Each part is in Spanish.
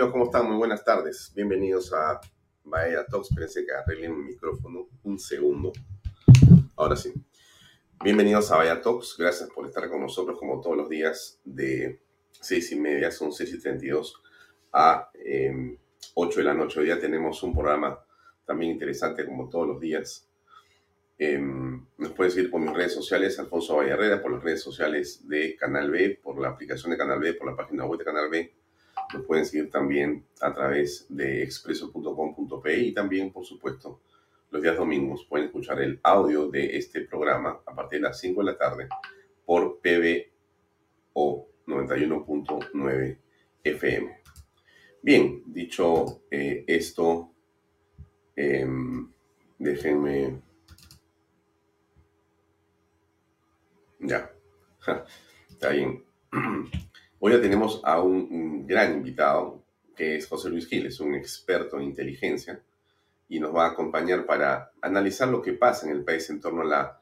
¿Cómo están? Muy buenas tardes. Bienvenidos a Bahía Talks. Espérense que arreglen mi micrófono un segundo. Ahora sí. Bienvenidos a Bahía Talks. Gracias por estar con nosotros como todos los días de seis y media, son seis y treinta y dos, a eh, 8 de la noche. Hoy día tenemos un programa también interesante como todos los días. Eh, nos puedes seguir por mis redes sociales, Alfonso Vallarrera, por las redes sociales de Canal B, por la aplicación de Canal B, por la página web de Canal B nos pueden seguir también a través de expreso.com.pe y también, por supuesto, los días domingos pueden escuchar el audio de este programa a partir de las 5 de la tarde por PBO 91.9 FM. Bien, dicho eh, esto, em, déjenme... Ya, está bien. Hoy tenemos a un, gran invitado, que es José Luis Gil, es un experto en inteligencia y nos va a acompañar para analizar lo que pasa en el país en torno a la,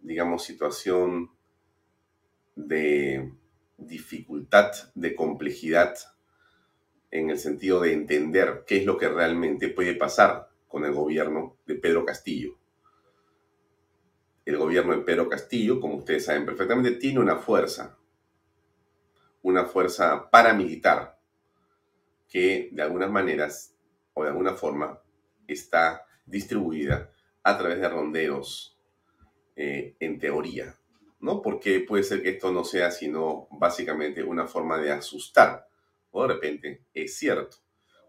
digamos, situación de dificultad, de complejidad, en el sentido de entender qué es lo que realmente puede pasar con el gobierno de Pedro Castillo. El gobierno de Pedro Castillo, como ustedes saben perfectamente, tiene una fuerza, una fuerza paramilitar que de algunas maneras o de alguna forma está distribuida a través de ronderos eh, en teoría, ¿no? Porque puede ser que esto no sea sino básicamente una forma de asustar, o de repente es cierto.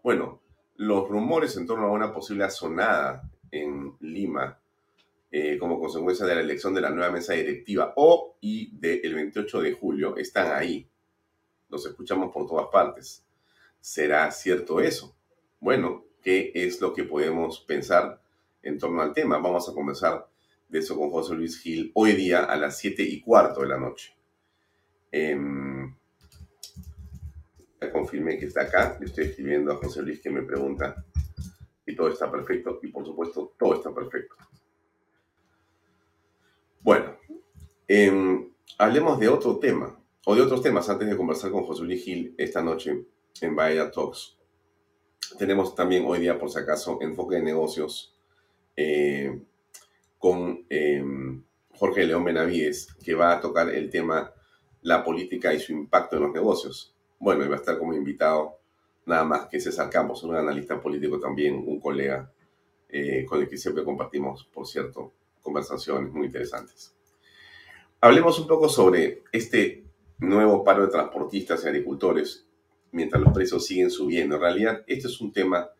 Bueno, los rumores en torno a una posible asonada en Lima eh, como consecuencia de la elección de la nueva mesa directiva o y del 28 de julio están ahí los escuchamos por todas partes. ¿Será cierto eso? Bueno, ¿qué es lo que podemos pensar en torno al tema? Vamos a conversar de eso con José Luis Gil hoy día a las 7 y cuarto de la noche. Eh, confirmé que está acá. Le estoy escribiendo a José Luis que me pregunta si todo está perfecto. Y por supuesto, todo está perfecto. Bueno, em, hablemos de otro tema o de otros temas antes de conversar con José Luis Gil esta noche en Bahía Talks. Tenemos también hoy día, por si acaso, enfoque de negocios eh, con em, Jorge León Benavides, que va a tocar el tema la política y su impacto en los negocios. Bueno, y va a estar como invitado nada más que César Campos, un analista político también, un colega eh, con el que siempre compartimos, por cierto, conversaciones muy interesantes. Hablemos un poco sobre este nuevo paro de transportistas y agricultores mientras los precios siguen subiendo. En realidad, este es un tema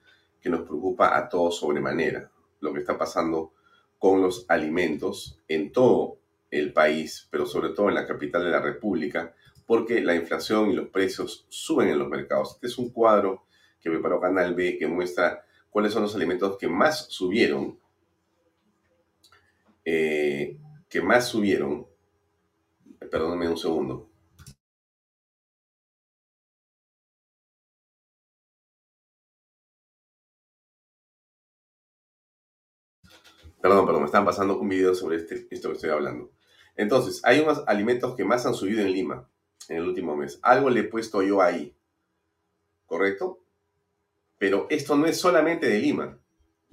que nos preocupa a todos sobremanera, lo que está pasando con los alimentos en todo el país, pero sobre todo en la capital de la República, porque la inflación y los precios suben en los mercados. Este es un cuadro que preparó Canal B que muestra cuáles son los alimentos que más subieron, eh, que más subieron, perdónenme un segundo, Perdón, perdón, me están pasando un video sobre este, esto que estoy hablando. Entonces, hay unos alimentos que más han subido en Lima en el último mes. Algo le he puesto yo ahí. ¿Correcto? Pero esto no es solamente de Lima.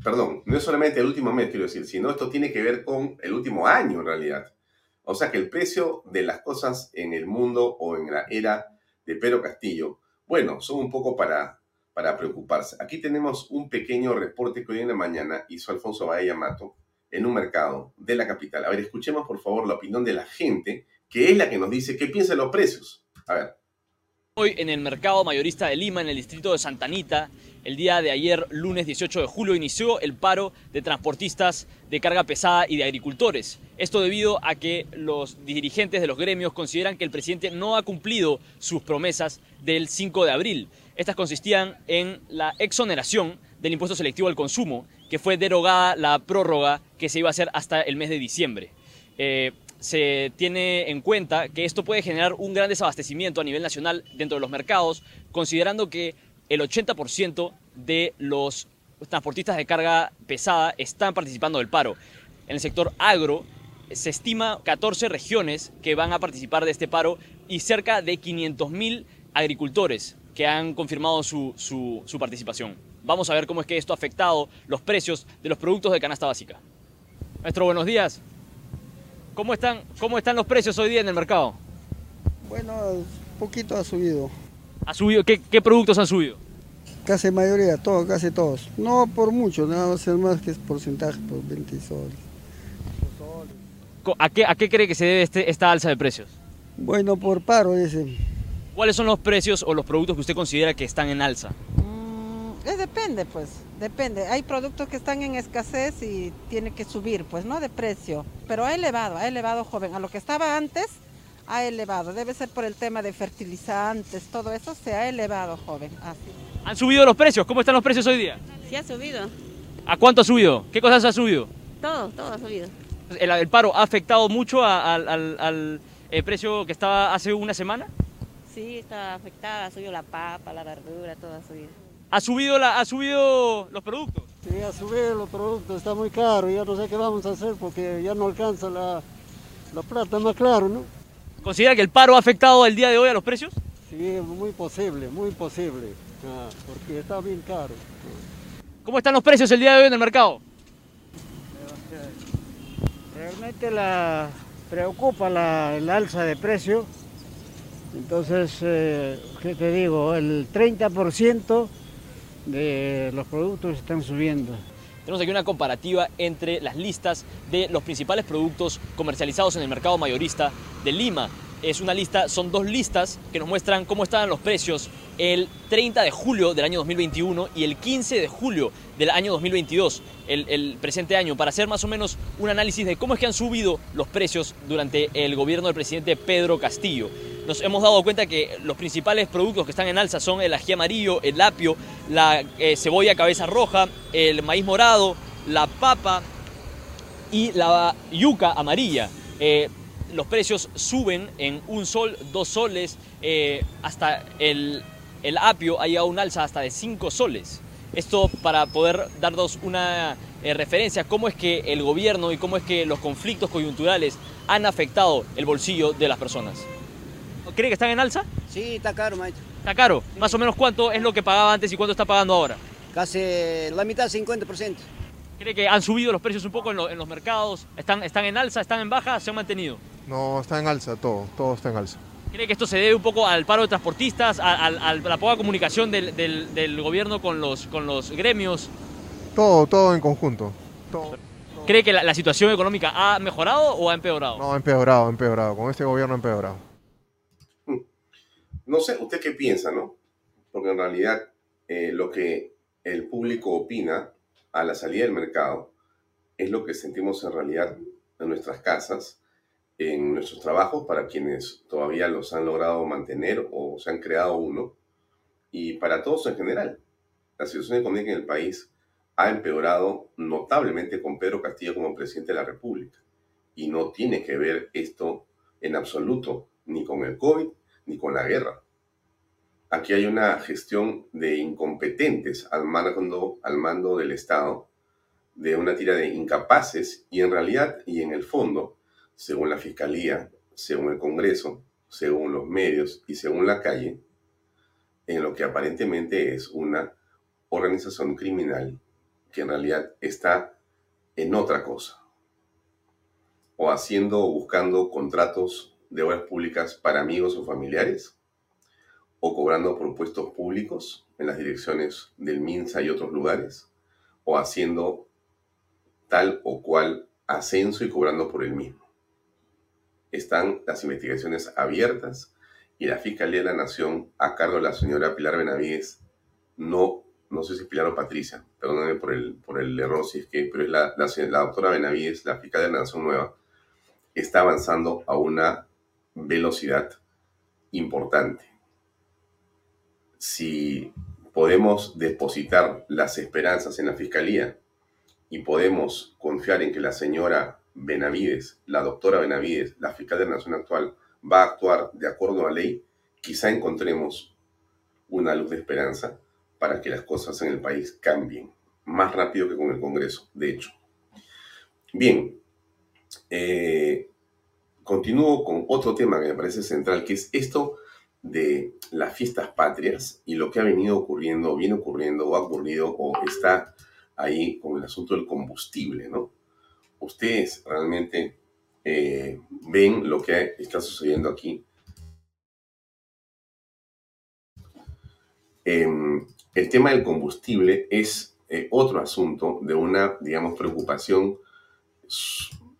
Perdón, no es solamente el último mes, quiero decir, sino esto tiene que ver con el último año en realidad. O sea que el precio de las cosas en el mundo o en la era de Pedro Castillo, bueno, son un poco para, para preocuparse. Aquí tenemos un pequeño reporte que hoy en la mañana hizo Alfonso Baella Mato en un mercado de la capital. A ver, escuchemos por favor la opinión de la gente, que es la que nos dice qué piensa de los precios. A ver. Hoy en el mercado mayorista de Lima, en el distrito de Santa Anita, el día de ayer, lunes 18 de julio, inició el paro de transportistas de carga pesada y de agricultores. Esto debido a que los dirigentes de los gremios consideran que el presidente no ha cumplido sus promesas del 5 de abril. Estas consistían en la exoneración del impuesto selectivo al consumo, que fue derogada la prórroga que se iba a hacer hasta el mes de diciembre. Eh, se tiene en cuenta que esto puede generar un gran desabastecimiento a nivel nacional dentro de los mercados, considerando que el 80% de los transportistas de carga pesada están participando del paro. En el sector agro se estima 14 regiones que van a participar de este paro y cerca de 500.000 agricultores que han confirmado su, su, participación. Vamos a ver cómo es que esto ha afectado los precios de los productos de canasta básica. Maestro, buenos días. ¿Cómo están, cómo están los precios hoy día en el mercado? Bueno, poquito ha subido. ¿Ha subido? ¿Qué, qué productos han subido? Casi mayoría, todos, casi todos. No por mucho, nada más, más que es porcentaje, por 20 soles. ¿A qué, ¿A qué cree que se debe este, esta alza de precios? Bueno, por paro, ese. ¿Cuáles son los precios o los productos que usted considera que están en alza? Mm, depende, pues, depende. Hay productos que están en escasez y tiene que subir, pues, ¿no? De precio. Pero ha elevado, ha elevado, joven. A lo que estaba antes, ha elevado. Debe ser por el tema de fertilizantes, todo eso se ha elevado, joven. Así. ¿Han subido los precios? ¿Cómo están los precios hoy día? Sí, ha subido. ¿A cuánto ha subido? ¿Qué cosas ha subido? Todo, todo ha subido. ¿El, paro ha afectado mucho al, eh, precio que estaba hace una semana? Sí, está afectada, ha subido la papa, la verdura, todo ha subido. ¿Ha subido, la, ha subido los productos? Sí, ha subido los productos, está muy caro, ya no sé qué vamos a hacer porque ya no alcanza la, la plata, más claro, ¿no? ¿Considera que el paro ha afectado el día de hoy a los precios? Sí, muy posible, muy posible, ah, porque está bien caro. ¿Cómo están los precios el día de hoy en el mercado? Realmente la preocupa la, el alza de precio entonces, eh, ¿qué te digo? El 30% de los productos están subiendo. Tenemos aquí una comparativa entre las listas de los principales productos comercializados en el mercado mayorista de Lima. Es una lista, son dos listas que nos muestran cómo estaban los precios el 30 de julio del año 2021 y el 15 de julio del año 2022, el, el, presente año, para hacer más o menos un análisis de cómo es que han subido los precios durante el gobierno del presidente Pedro Castillo nos hemos dado cuenta que los principales productos que están en alza son el ají amarillo, el apio, la eh, cebolla cabeza roja, el maíz morado, la papa y la yuca amarilla. Eh, los precios suben en un sol, dos soles, eh, hasta el, el, apio ha llegado a un alza hasta de cinco soles. Esto para poder darnos una referencia cómo es que el gobierno y cómo es que los conflictos coyunturales han afectado el bolsillo de las personas. ¿Cree que están en alza? Sí, está caro, maestro. ¿Está caro? Más o menos cuánto es lo que pagaba antes y cuánto está pagando ahora? Casi la mitad, 50%. ¿Cree que han subido los precios un poco en, los mercados? ¿Están, ¿Están en alza? ¿Están en baja? ¿Se han mantenido? No, está en alza, todo, todo está en alza. ¿Cree que esto se debe un poco al paro de transportistas, a, la poca comunicación del, del, gobierno con los, con los gremios? Todo, todo en conjunto. ¿Cree que la, la, situación económica ha mejorado o ha empeorado? No, ha empeorado, ha empeorado. Con este gobierno ha empeorado. No sé, ¿usted qué piensa, no? Porque en realidad eh, lo que el público opina a la salida del mercado es lo que sentimos en realidad en nuestras casas, en nuestros trabajos, para quienes todavía los han logrado mantener o se han creado uno, y para todos en general. La situación económica en el país ha empeorado notablemente con Pedro Castillo como presidente de la República. Y no tiene que ver esto en absoluto ni con el COVID ni con la guerra. Aquí hay una gestión de incompetentes al mando, al mando del Estado, de una tira de incapaces y en realidad y en el fondo, según la Fiscalía, según el Congreso, según los medios y según la calle, en lo que aparentemente es una organización criminal que en realidad está en otra cosa. o haciendo o buscando contratos de obras públicas para amigos o familiares, o cobrando por puestos públicos en las direcciones del MINSA y otros lugares, o haciendo tal o cual ascenso y cobrando por el mismo. Están las investigaciones abiertas y la Fiscalía de la Nación, a cargo de la señora Pilar Benavides, no, no sé si Pilar o Patricia, perdónenme por el, por el error si es que, pero es la, la, la doctora Benavides, la Fiscalía de la Nación Nueva, está avanzando a una velocidad importante. Si podemos depositar las esperanzas en la Fiscalía y podemos confiar en que la señora Benavides, la doctora Benavides, la fiscal de la Nación actual, va a actuar de acuerdo a la ley, quizá encontremos una luz de esperanza para que las cosas en el país cambien más rápido que con el Congreso, de hecho. Bien, eh, continúo con otro tema que me parece central, que es esto de las fiestas patrias y lo que ha venido ocurriendo, viene ocurriendo, o ha ocurrido, o está ahí con el asunto del combustible, ¿no? Ustedes realmente eh, ven lo que está sucediendo aquí. Eh, el tema del combustible es eh, otro asunto de una, digamos, preocupación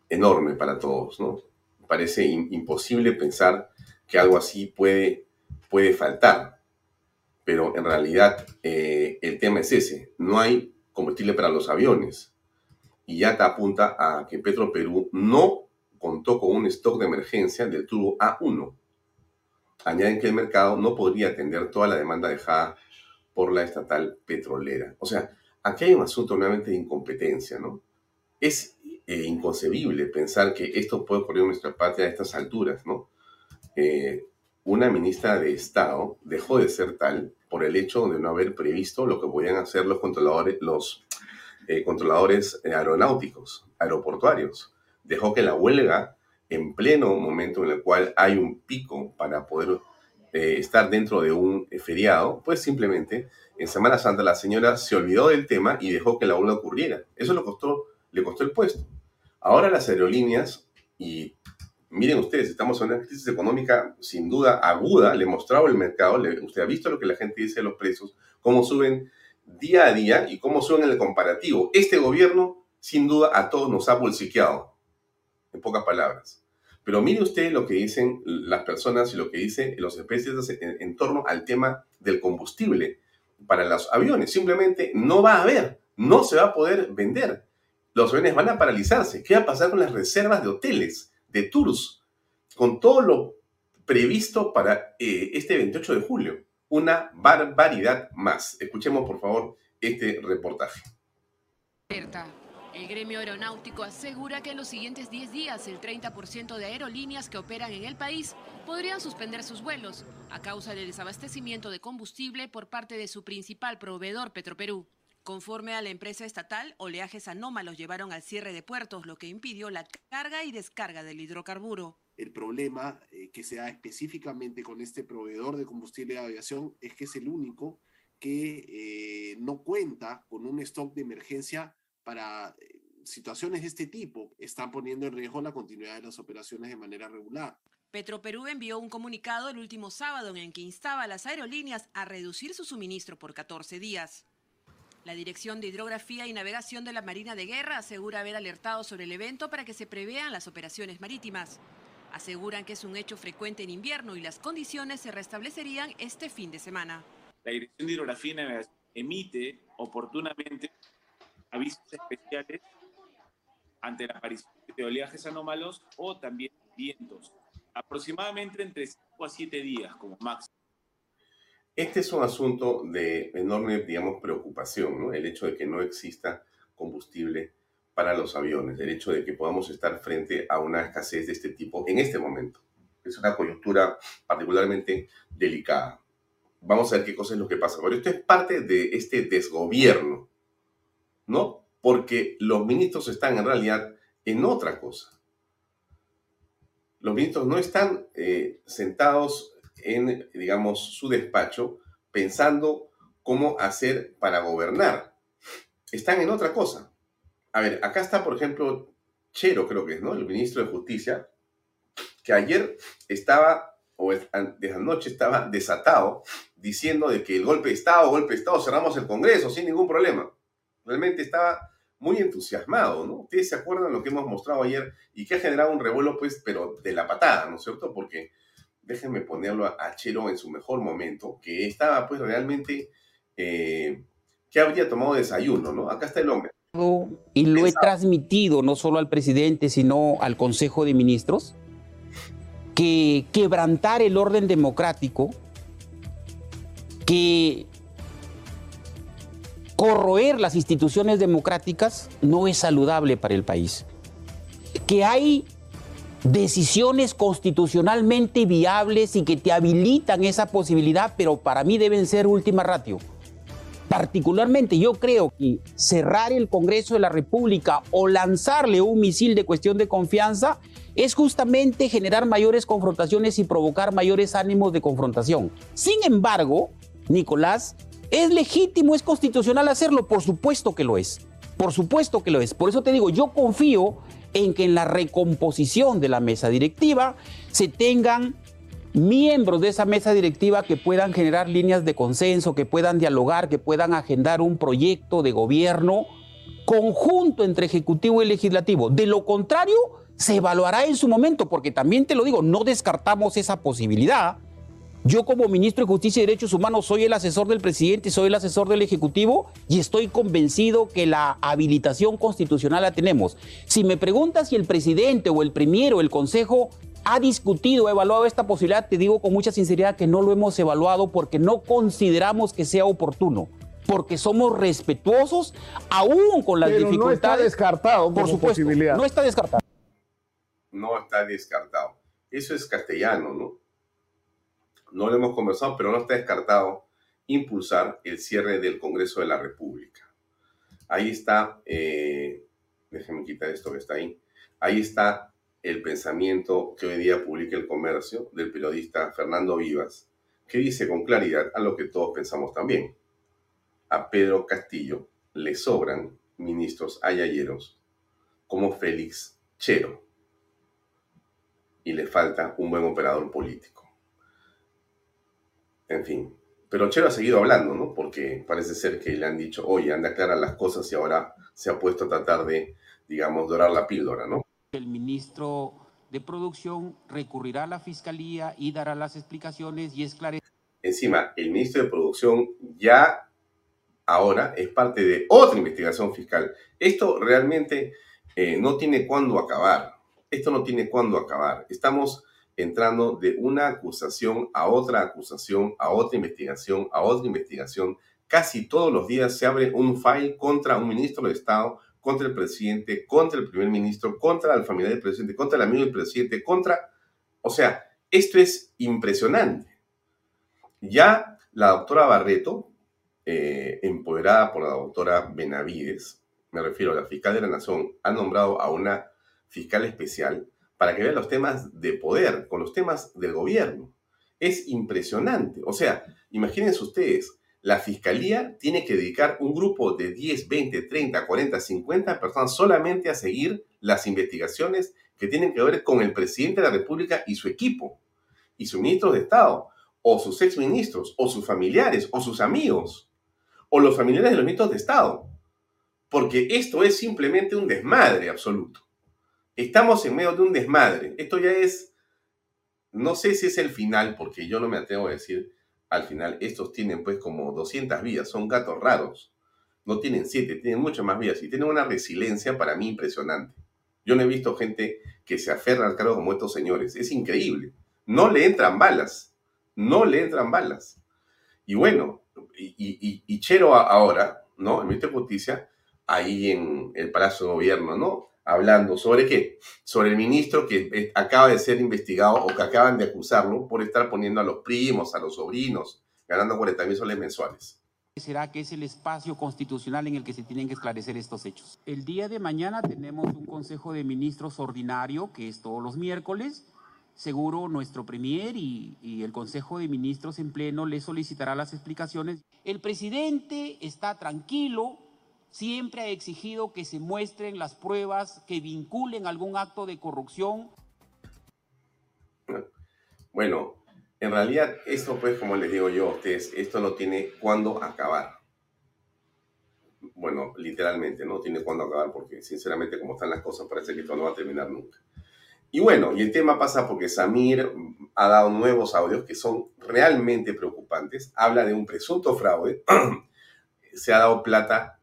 enorme para todos, ¿no? Parece imposible pensar que algo así puede, puede faltar, pero en realidad eh, el tema es ese, no hay combustible para los aviones. Y ya te apunta a que Petro Perú no contó con un stock de emergencia del tubo A1. Añaden que el mercado no podría atender toda la demanda dejada por la estatal petrolera. O sea, aquí hay un asunto nuevamente de incompetencia, ¿no? Es eh, inconcebible pensar que esto puede ocurrir en nuestra patria a estas alturas, ¿no? Eh, una ministra de Estado dejó de ser tal por el hecho de no haber previsto lo que podían hacer los controladores, los eh, controladores aeronáuticos, aeroportuarios. Dejó que la huelga, en pleno momento en el cual hay un pico para poder eh, estar dentro de un feriado, pues simplemente en Semana Santa la señora se olvidó del tema y dejó que la huelga ocurriera. Eso le costó, le costó el puesto. Ahora las aerolíneas, y miren ustedes, estamos en una crisis económica sin duda aguda, le mostraba el mercado, le, usted ha visto lo que la gente dice de los precios, cómo suben día a día y cómo suben en el comparativo. Este gobierno, sin duda, a todos nos ha bolsiqueado, en pocas palabras. Pero mire usted lo que dicen las personas y lo que dicen los especialistas en, en, torno al tema del combustible para los aviones. Simplemente no va a haber, no se va a poder vender. Los aviones van a paralizarse. ¿Qué va a pasar con las reservas de hoteles, de tours, con todo lo previsto para eh, este 28 de julio? Una barbaridad más. Escuchemos, por favor, este reportaje. El gremio aeronáutico asegura que en los siguientes 10 días el 30% de aerolíneas que operan en el país podrían suspender sus vuelos a causa del desabastecimiento de combustible por parte de su principal proveedor Petroperú. Conforme a la empresa estatal, oleajes anómalos llevaron al cierre de puertos, lo que impidió la carga y descarga del hidrocarburo. El problema eh, que se da específicamente con este proveedor de combustible de aviación es que es el único que eh, no cuenta con un stock de emergencia para eh, situaciones de este tipo están poniendo en riesgo la continuidad de las operaciones de manera regular. Petroperú envió un comunicado el último sábado en el que instaba a las aerolíneas a reducir su suministro por 14 días. La Dirección de Hidrografía y Navegación de la Marina de Guerra asegura haber alertado sobre el evento para que se prevean las operaciones marítimas. Aseguran que es un hecho frecuente en invierno y las condiciones se restablecerían este fin de semana. La Dirección de Hidrografía y Navegación emite oportunamente avisos especiales ante la aparición de oleajes anómalos o también vientos, aproximadamente entre 5 a 7 días como máximo. Este es un asunto de enorme, digamos, preocupación, ¿no? El hecho de que no exista combustible para los aviones, el hecho de que podamos estar frente a una escasez de este tipo en este momento. Es una coyuntura particularmente delicada. Vamos a ver qué cosa es lo que pasa. Pero esto es parte de este desgobierno ¿no? Porque los ministros están en realidad en otra cosa. Los ministros no están eh, sentados en, digamos, su despacho pensando cómo hacer para gobernar. Están en otra cosa. A ver, acá está, por ejemplo, Chero, creo que es, ¿no? El ministro de Justicia, que ayer estaba, o desde anoche estaba desatado, diciendo de que el golpe de Estado, golpe de Estado, cerramos el Congreso sin ningún problema. Realmente estaba muy entusiasmado, ¿no? Ustedes se acuerdan lo que hemos mostrado ayer y que ha generado un revuelo, pues, pero de la patada, ¿no es cierto? Porque déjenme ponerlo a Chero en su mejor momento, que estaba, pues, realmente, eh, que habría tomado desayuno, ¿no? Acá está el hombre. Y lo he transmitido no solo al presidente, sino al Consejo de Ministros, que quebrantar el orden democrático, que corroer las instituciones democráticas no es saludable para el país. Que hay decisiones constitucionalmente viables y que te habilitan esa posibilidad, pero para mí deben ser última ratio. Particularmente yo creo que cerrar el Congreso de la República o lanzarle un misil de cuestión de confianza es justamente generar mayores confrontaciones y provocar mayores ánimos de confrontación. Sin embargo, Nicolás, ¿Es legítimo, es constitucional hacerlo? Por supuesto que lo es. Por supuesto que lo es. Por eso te digo, yo confío en que en la recomposición de la mesa directiva se tengan miembros de esa mesa directiva que puedan generar líneas de consenso, que puedan dialogar, que puedan agendar un proyecto de gobierno conjunto entre Ejecutivo y Legislativo. De lo contrario, se evaluará en su momento, porque también te lo digo, no descartamos esa posibilidad yo como ministro de Justicia y Derechos Humanos soy el asesor del presidente, soy el asesor del Ejecutivo y estoy convencido que la habilitación constitucional la tenemos. Si me preguntas si el presidente o el premier o el Consejo ha discutido, ha evaluado esta posibilidad, te digo con mucha sinceridad que no lo hemos evaluado porque no consideramos que sea oportuno porque somos respetuosos aún con las Pero dificultades. No está descartado, por supuesto. Posibilidad. No está descartado. No está descartado. Eso es castellano, ¿no? No lo hemos conversado, pero no está descartado impulsar el cierre del Congreso de la República. Ahí está, eh, déjenme quitar esto que está ahí, ahí está el pensamiento que hoy día publica el comercio del periodista Fernando Vivas, que dice con claridad a lo que todos pensamos también. A Pedro Castillo le sobran ministros ayayeros como Félix Chero y le falta un buen operador político. En fin. Pero Chero ha seguido hablando, ¿no? Porque parece ser que le han dicho, oye, anda claras las cosas y ahora se ha puesto a tratar de, digamos, dorar la píldora, ¿no? El ministro de Producción recurrirá a la Fiscalía y dará las explicaciones y esclarecerá. Encima, el ministro de Producción ya ahora es parte de otra investigación fiscal. Esto realmente eh, no tiene cuándo acabar. Esto no tiene cuándo acabar. Estamos entrando de una acusación a otra acusación, a otra investigación, a otra investigación. Casi todos los días se abre un file contra un ministro de Estado, contra el presidente, contra el primer ministro, contra la familia del presidente, contra el amigo del presidente, contra... O sea, esto es impresionante. Ya la doctora Barreto, eh, empoderada por la doctora Benavides, me refiero a la fiscal de la Nación, ha nombrado a una fiscal especial para que vean los temas de poder con los temas del gobierno. Es impresionante. O sea, imagínense ustedes, la fiscalía tiene que dedicar un grupo de 10, 20, 30, 40, 50 personas solamente a seguir las investigaciones que tienen que ver con el presidente de la República y su equipo, y sus ministros de Estado, o sus exministros, o sus familiares, o sus amigos, o los familiares de los ministros de Estado. Porque esto es simplemente un desmadre absoluto. Estamos en medio de un desmadre. Esto ya es, no sé si es el final, porque yo no me atrevo a decir al final, estos tienen pues como 200 vidas, son gatos raros. No tienen siete, tienen muchas más vidas y tienen una resiliencia para mí impresionante. Yo no he visto gente que se aferra al cargo como estos señores. Es increíble. No le entran balas. No le entran balas. Y bueno, y, Chero ahora, ¿no? El ministro de Justicia, ahí en el Palacio de Gobierno, ¿no? Hablando sobre qué? Sobre el ministro que acaba de ser investigado o que acaban de acusarlo por estar poniendo a los primos, a los sobrinos, ganando 40 mil soles mensuales. Será que es el espacio constitucional en el que se tienen que esclarecer estos hechos. El día de mañana tenemos un Consejo de Ministros ordinario, que es todos los miércoles. Seguro nuestro Premier y, y el Consejo de Ministros en pleno le solicitará las explicaciones. El presidente está tranquilo, siempre ha exigido que se muestren las pruebas que vinculen algún acto de corrupción. Bueno, en realidad esto pues como les digo yo a ustedes, esto no tiene cuándo acabar. Bueno, literalmente no tiene cuándo acabar porque sinceramente como están las cosas parece que esto no va a terminar nunca. Y bueno, y el tema pasa porque Samir ha dado nuevos audios que son realmente preocupantes. Habla de un presunto fraude. Se ha dado plata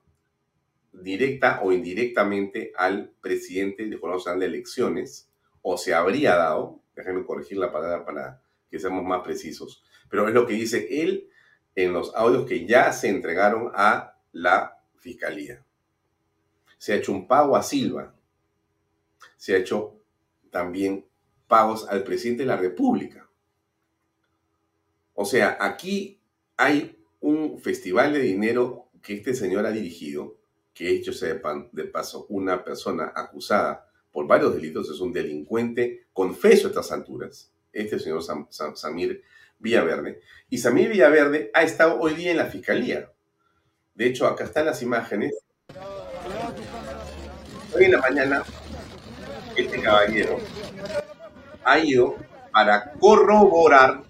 directa o indirectamente al presidente de Jurado Nacional de Elecciones, o se habría dado, déjenme corregir la palabra para que seamos más precisos, pero es lo que dice él en los audios que ya se entregaron a la fiscalía. Se ha hecho un pago a Silva, se ha hecho también pagos al presidente de la República. O sea, aquí hay un festival de dinero que este señor ha dirigido que hecho sea de paso una persona acusada por varios delitos, es un delincuente confeso a estas alturas, este señor Samir Villaverde. Y Samir Villaverde ha estado hoy día en la fiscalía. De hecho, acá están las imágenes. Hoy en la mañana, este caballero ha ido para corroborar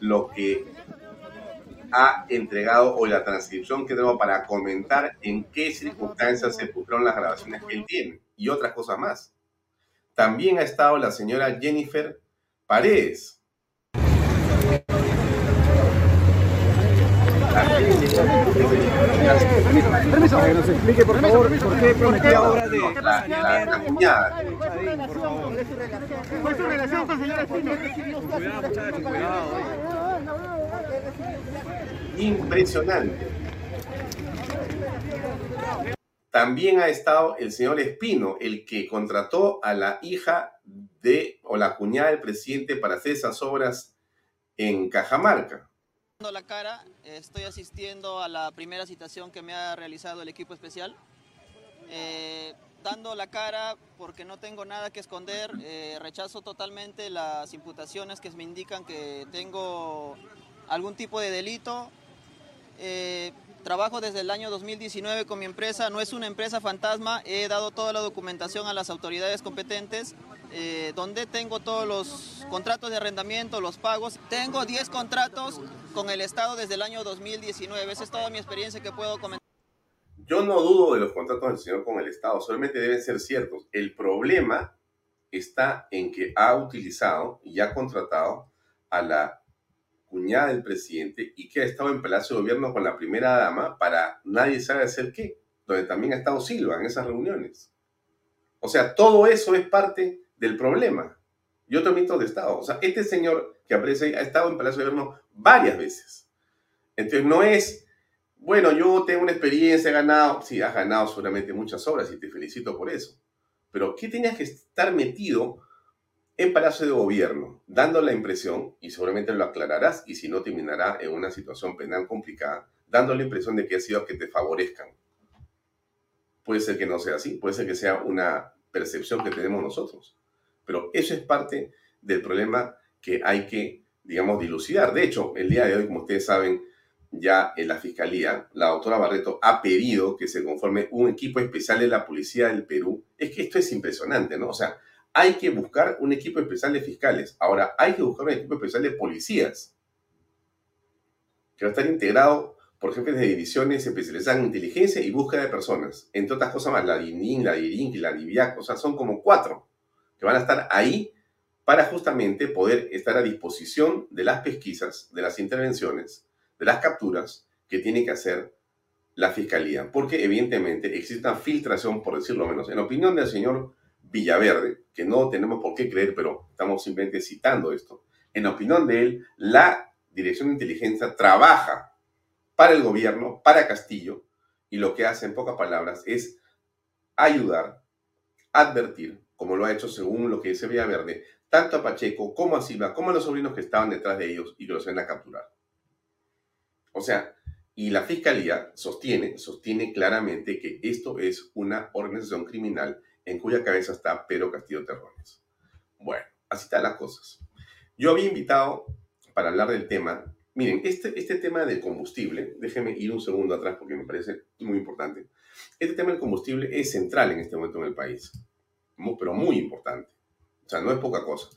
lo que ha entregado o la transcripción que tengo para comentar en qué circunstancias se pusieron las grabaciones que él tiene y otras cosas más. También ha estado la señora Jennifer Paredes. Permiso, que nos explique por favor por qué prometió ahora de la, la, la cuñada. ¿Cuál es su relación con señora Espino? Impresionante. También ha estado el señor Espino, el que contrató a la hija de o la cuñada del presidente para hacer esas obras en Cajamarca. la cara, estoy asistiendo a la primera citación que me ha realizado el equipo especial. Eh, dando la cara porque no tengo nada que esconder, eh, rechazo totalmente las imputaciones que me indican que tengo algún tipo de delito. Eh, trabajo desde el año 2019 con mi empresa, no es una empresa fantasma, he dado toda la documentación a las autoridades competentes, eh, donde tengo todos los contratos de arrendamiento, los pagos. Tengo 10 contratos con el Estado desde el año 2019, esa es toda mi experiencia que puedo comentar. Yo no dudo de los contratos del señor con el Estado, solamente deben ser ciertos. El problema está en que ha utilizado y ha contratado a la cuñada del presidente y que ha estado en Palacio de Gobierno con la primera dama para nadie sabe hacer qué, donde también ha estado Silva en esas reuniones. O sea, todo eso es parte del problema. Y otro mito de Estado. O sea, este señor que aparece ahí ha estado en Palacio de Gobierno varias veces. Entonces no es, bueno, yo tengo una experiencia, he ganado, sí, has ganado seguramente muchas obras y te felicito por eso. Pero ¿qué tenías que estar metido en Palacio de Gobierno, dando la impresión, y seguramente lo aclararás, y si no terminará en una situación penal complicada, dando la impresión de que ha sido que te favorezcan. Puede ser que no sea así, puede ser que sea una percepción que tenemos nosotros, pero eso es parte del problema que hay que, digamos, dilucidar. De hecho, el día de hoy, como ustedes saben, ya en la Fiscalía, la doctora Barreto ha pedido que se conforme un equipo especial de la Policía del Perú. Es que esto es impresionante, ¿no? O sea, hay que buscar un equipo especial de fiscales. Ahora, hay que buscar un equipo especial de policías, que va a estar integrado por jefes de divisiones especializadas en inteligencia y búsqueda de personas. Entre otras cosas más, la DININ, la DIRINC la DIVIAC, o sea, son como cuatro que van a estar ahí para justamente poder estar a disposición de las pesquisas, de las intervenciones, de las capturas que tiene que hacer la fiscalía. Porque evidentemente existe una filtración, por decirlo menos, en opinión del señor Villaverde, que no tenemos por qué creer, pero estamos simplemente citando esto. En opinión de él, la Dirección de Inteligencia trabaja para el gobierno, para Castillo, y lo que hace en pocas palabras es ayudar, advertir, como lo ha hecho según lo que dice Villaverde, tanto a Pacheco como a Silva, como a los sobrinos que estaban detrás de ellos y que los ven a capturar. O sea, y la fiscalía sostiene, sostiene claramente que esto es una organización criminal en cuya cabeza está Pedro Castillo Terrones. Bueno, así están las cosas. Yo había invitado para hablar del tema Miren, este, este tema del combustible, déjenme ir un segundo atrás porque me parece muy importante. Este tema del combustible es central en este momento en el país, pero muy importante. O sea, no es poca cosa.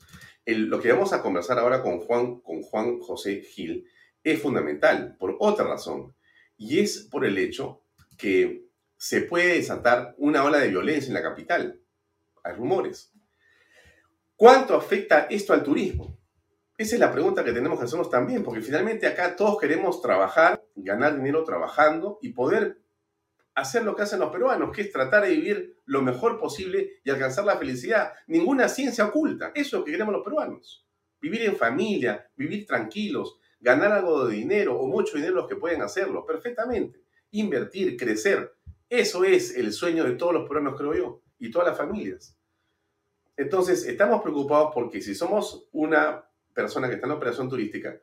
Lo que vamos a conversar ahora con Juan, con Juan José Gil es fundamental por otra razón. Y es por el hecho que se puede desatar una ola de violencia en la capital. Hay rumores. ¿Cuánto afecta esto al turismo? Esa es la pregunta que tenemos que hacernos también, porque finalmente acá todos queremos trabajar, ganar dinero trabajando y poder hacer lo que hacen los peruanos, que es tratar de vivir lo mejor posible y alcanzar la felicidad. Ninguna ciencia oculta. Eso es lo que queremos los peruanos. Vivir en familia, vivir tranquilos, ganar algo de dinero o mucho dinero los que pueden hacerlo, perfectamente. Invertir, crecer. Eso es el sueño de todos los peruanos, creo yo, y todas las familias. Entonces, estamos preocupados porque si somos una persona que está en la operación turística,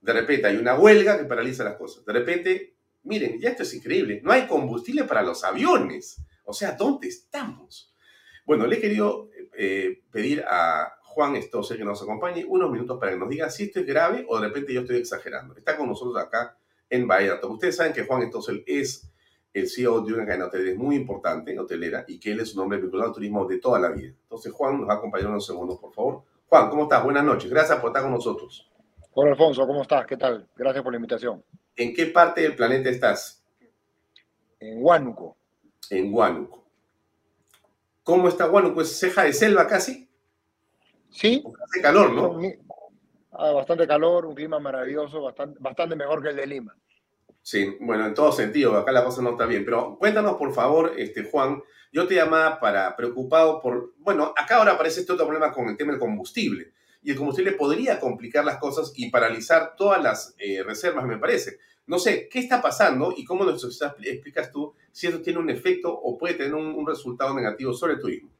de repente hay una huelga que paraliza las cosas. De repente, miren, ya esto es increíble, no hay combustible para los aviones. O sea, ¿dónde estamos? Bueno, le he querido eh, pedir a Juan Stossel que nos acompañe unos minutos para que nos diga si esto es grave o de repente yo estoy exagerando. Está con nosotros acá en Bahía. Ustedes saben que Juan Stossel es el CEO de una cadena hotelera muy importante, hotelera, y que él es un hombre vinculado al turismo de toda la vida. Entonces, Juan nos va a acompañar unos segundos, por favor. Juan, ¿cómo estás? Buenas noches. Gracias por estar con nosotros. Hola Alfonso, ¿cómo estás? ¿Qué tal? Gracias por la invitación. ¿En qué parte del planeta estás? En Huánuco. En Huánuco. ¿Cómo está Huánuco? ¿Es ceja de selva casi? Sí. Hace calor, ¿no? Ah, bastante calor, un clima maravilloso, bastante, bastante mejor que el de Lima. Sí, bueno, en todo sentido, acá la cosa no está bien. Pero cuéntanos, por favor, este, Juan, yo te llamaba para preocupado por, bueno, acá ahora aparece este otro problema con el tema del combustible. Y el combustible podría complicar las cosas y paralizar todas las eh, reservas, me parece. No sé, ¿qué está pasando y cómo nos expl- explicas tú si eso tiene un efecto o puede tener un, resultado negativo sobre el turismo?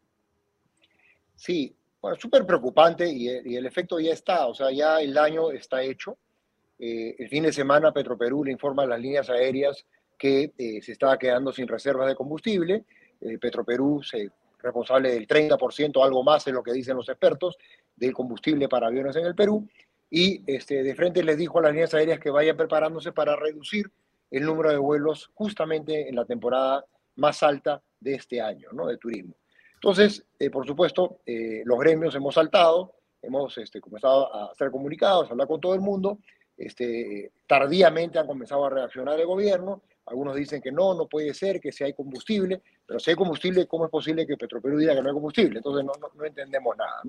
Sí, bueno, súper preocupante y el efecto ya está, o sea, ya el daño está hecho. Eh, el fin de semana Petroperú le informa a las líneas aéreas que eh, se estaba quedando sin reservas de combustible. Eh, Petroperú se responsable del 30%, algo más de lo que dicen los expertos, del combustible para aviones en el Perú. Y este, de frente les dijo a las líneas aéreas que vayan preparándose para reducir el número de vuelos justamente en la temporada más alta de este año, ¿no? De turismo. Entonces, por supuesto, los gremios hemos saltado, hemos este, comenzado a hacer comunicados, a hablar con todo el mundo. Este, tardíamente han comenzado a reaccionar el gobierno. Algunos dicen que no, no puede ser, que si hay combustible, pero si hay combustible, ¿cómo es posible que Petroperú diga que no hay combustible? Entonces no, entendemos nada.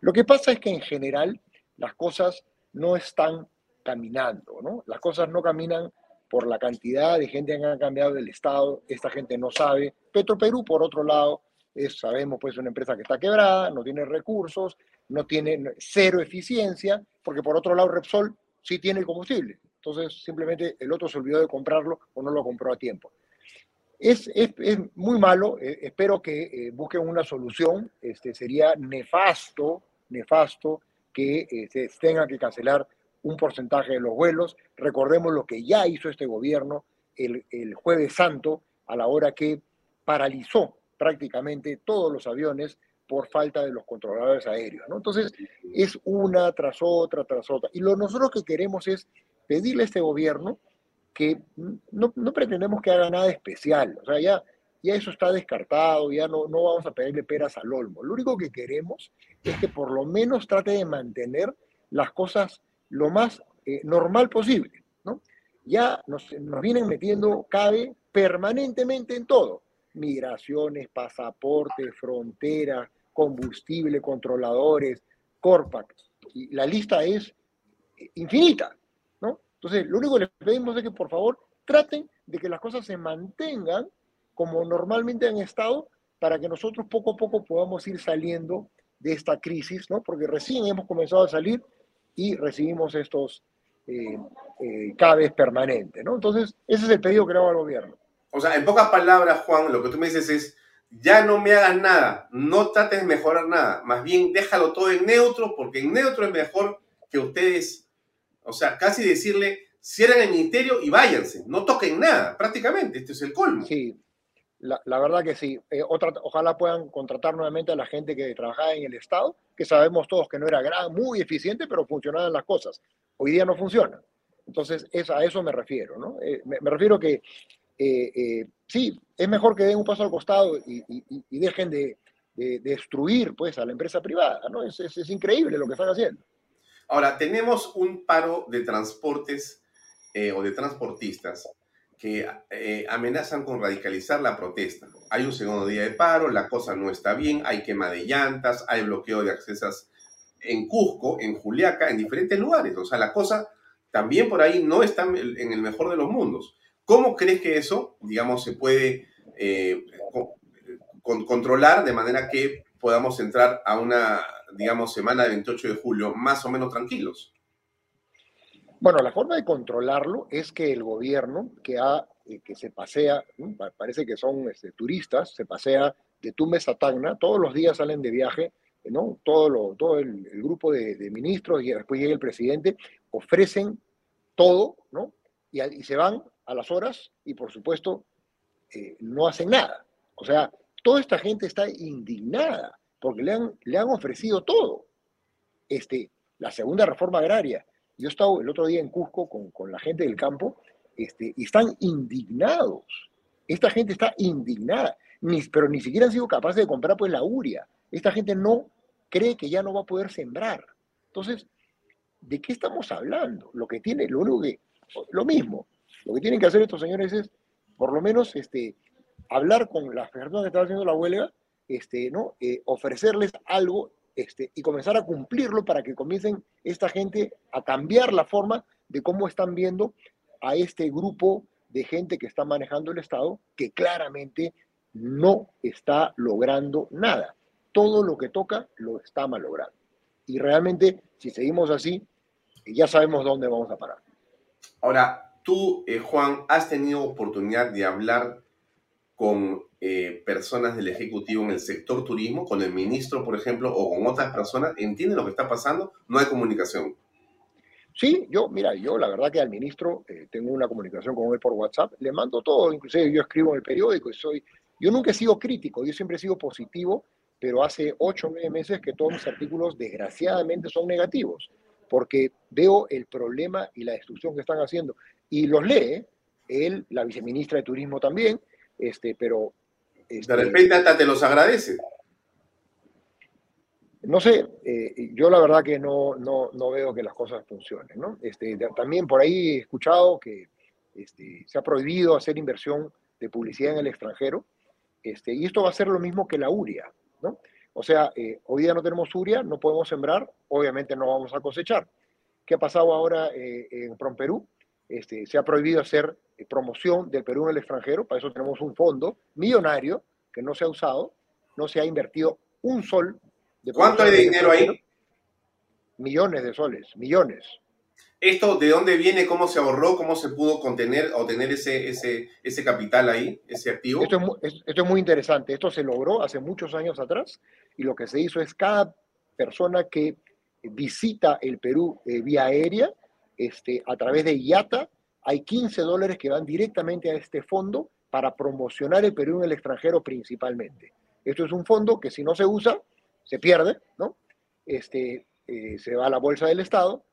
Lo que pasa es que en general las cosas no están caminando, ¿no? Las cosas no caminan por la cantidad de gente que han cambiado del Estado, esta gente no sabe. Petroperú, por otro lado, es, sabemos, pues, una empresa que está quebrada, no tiene recursos, no tiene cero eficiencia, porque por otro lado Repsol sí tiene el combustible. Entonces, simplemente el otro se olvidó de comprarlo o no lo compró a tiempo. Es, es, es muy malo, eh, espero que eh, busquen una solución. Este, sería nefasto, nefasto que eh, se tenga que cancelar un porcentaje de los vuelos. Recordemos lo que ya hizo este gobierno el, el jueves santo, a la hora que paralizó prácticamente todos los aviones por falta de los controladores aéreos. Entonces, es una tras otra, tras otra. Y lo nosotros que queremos es pedirle a este gobierno que no, no pretendemos que haga nada especial. O sea, ya, ya eso está descartado, ya no, no vamos a pedirle peras al olmo. Lo único que queremos es que por lo menos trate de mantener las cosas lo más eh, normal posible. ¿no? Ya nos, nos vienen metiendo cabe permanentemente en todo. Migraciones, pasaportes, fronteras, combustible, controladores, Corpac. La lista es infinita. ¿no? Entonces, lo único que les pedimos es que por favor traten de que las cosas se mantengan como normalmente han estado para que nosotros poco a poco podamos ir saliendo de esta crisis, ¿no? porque recién hemos comenzado a salir y recibimos estos eh, eh, permanentes. ¿no? Entonces, ese es el pedido que le hago al gobierno. O sea, en pocas palabras, Juan, lo que tú me dices es, ya no me hagas nada, no trates de mejorar nada, más bien déjalo todo en neutro, porque en neutro es mejor que ustedes, o sea, casi decirle, cierren el ministerio y váyanse, no toquen nada, prácticamente, este es el colmo. Sí, la, verdad que sí. Eh, otra, ojalá puedan contratar nuevamente a la gente que trabajaba en el Estado, que sabemos todos que no era muy eficiente, pero funcionaban las cosas. Hoy día no funciona. Entonces, es, a eso me refiero, ¿no? Eh, me, refiero que eh, sí, es mejor que den un paso al costado y, dejen de, de, destruir pues, a la empresa privada, ¿no? Es, es, es increíble lo que están haciendo. Ahora, tenemos un paro de transportes eh, o de transportistas que eh, amenazan con radicalizar la protesta. Hay un segundo día de paro, la cosa no está bien, hay quema de llantas, hay bloqueo de accesos en Cusco, en Juliaca, en diferentes lugares. O sea, la cosa también por ahí no está en el mejor de los mundos. ¿Cómo crees que eso, digamos, se puede eh, con, controlar de manera que podamos entrar a una, digamos, semana del 28 de julio más o menos tranquilos? Bueno, la forma de controlarlo es que el gobierno que, ha, eh, que se pasea, parece que son este, turistas, se pasea de Tumbes a Tacna, todos los días salen de viaje, ¿no? todo, lo, todo el, grupo de, ministros y después llega el presidente, ofrecen todo, ¿no? Y se van a las horas y por supuesto eh, no hacen nada. O sea, toda esta gente está indignada porque le han, le han ofrecido todo. Este, la segunda reforma agraria, yo he estado el otro día en Cusco con, con la gente del campo este, y están indignados. Esta gente está indignada, ni, pero ni siquiera han sido capaces de comprar pues la uria. Esta gente no cree que ya no va a poder sembrar. Entonces, ¿de qué estamos hablando? Lo que tiene, lo único que, lo mismo, lo que tienen que hacer estos señores es, por lo menos, este, hablar con las personas que están haciendo la huelga, este, ¿no? Eh, ofrecerles algo este, y comenzar a cumplirlo para que comiencen esta gente a cambiar la forma de cómo están viendo a este grupo de gente que está manejando el Estado, que claramente no está logrando nada. Todo lo que toca lo está malogrando. Y realmente, si seguimos así, ya sabemos dónde vamos a parar. Ahora, tú, eh, Juan, has tenido oportunidad de hablar con eh, personas del Ejecutivo en el sector turismo, con el ministro, por ejemplo, o con otras personas, ¿entienden lo que está pasando? No hay comunicación. Sí, yo, mira, yo la verdad que al ministro eh, tengo una comunicación con él por WhatsApp, le mando todo, inclusive yo escribo en el periódico y soy, yo nunca he sido crítico, yo siempre he sido positivo, pero hace ocho o nueve meses que todos mis artículos desgraciadamente son negativos, porque veo el problema y la destrucción que están haciendo. Y los lee, él, la viceministra de Turismo también, este, pero... Este, de repente hasta te los agradece. No sé, eh, yo la verdad que no, no, no, veo que las cosas funcionen, ¿no? Este, también por ahí he escuchado que este, se ha prohibido hacer inversión de publicidad en el extranjero, este, y esto va a ser lo mismo que la URIA, ¿no? O sea, eh, hoy día no tenemos URIA, no podemos sembrar, obviamente no vamos a cosechar. ¿Qué ha pasado ahora eh, en Perú? Este, se ha prohibido hacer eh, promoción del Perú en el extranjero, para eso tenemos un fondo millonario que no se ha usado, no se ha invertido un sol. De ¿Cuánto hay de dinero ahí? Millones de soles, millones. ¿Esto de dónde viene? ¿Cómo se ahorró? ¿Cómo se pudo contener o tener ese, ese, ese capital ahí, ese activo? Esto es, muy, esto es muy interesante. Esto se logró hace muchos años atrás y lo que se hizo es cada persona que visita el Perú eh, vía aérea, este, a través de IATA, hay 15 dólares que van directamente a este fondo para promocionar el Perú en el extranjero principalmente. Esto es un fondo que si no se usa, se pierde, ¿no? Este, eh, se va a la bolsa del Estado,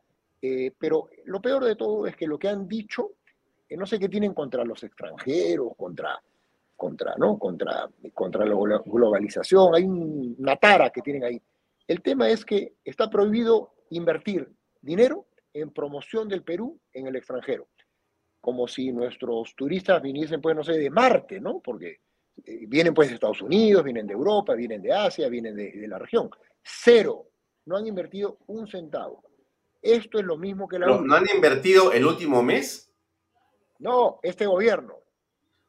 eh, pero lo peor de todo es que lo que han dicho, eh, no sé qué tienen contra los extranjeros, contra, contra, ¿no? contra, contra la globalización, hay un, una tara que tienen ahí. El tema es que está prohibido invertir dinero en promoción del Perú en el extranjero como si nuestros turistas viniesen, pues, no sé, de Marte, ¿no? Porque eh, vienen, pues, de Estados Unidos, vienen de Europa, vienen de Asia, vienen de, de, la región. Cero. No han invertido un centavo. Esto es lo mismo que la... ¿No, ¿No han invertido el último mes? No, este gobierno.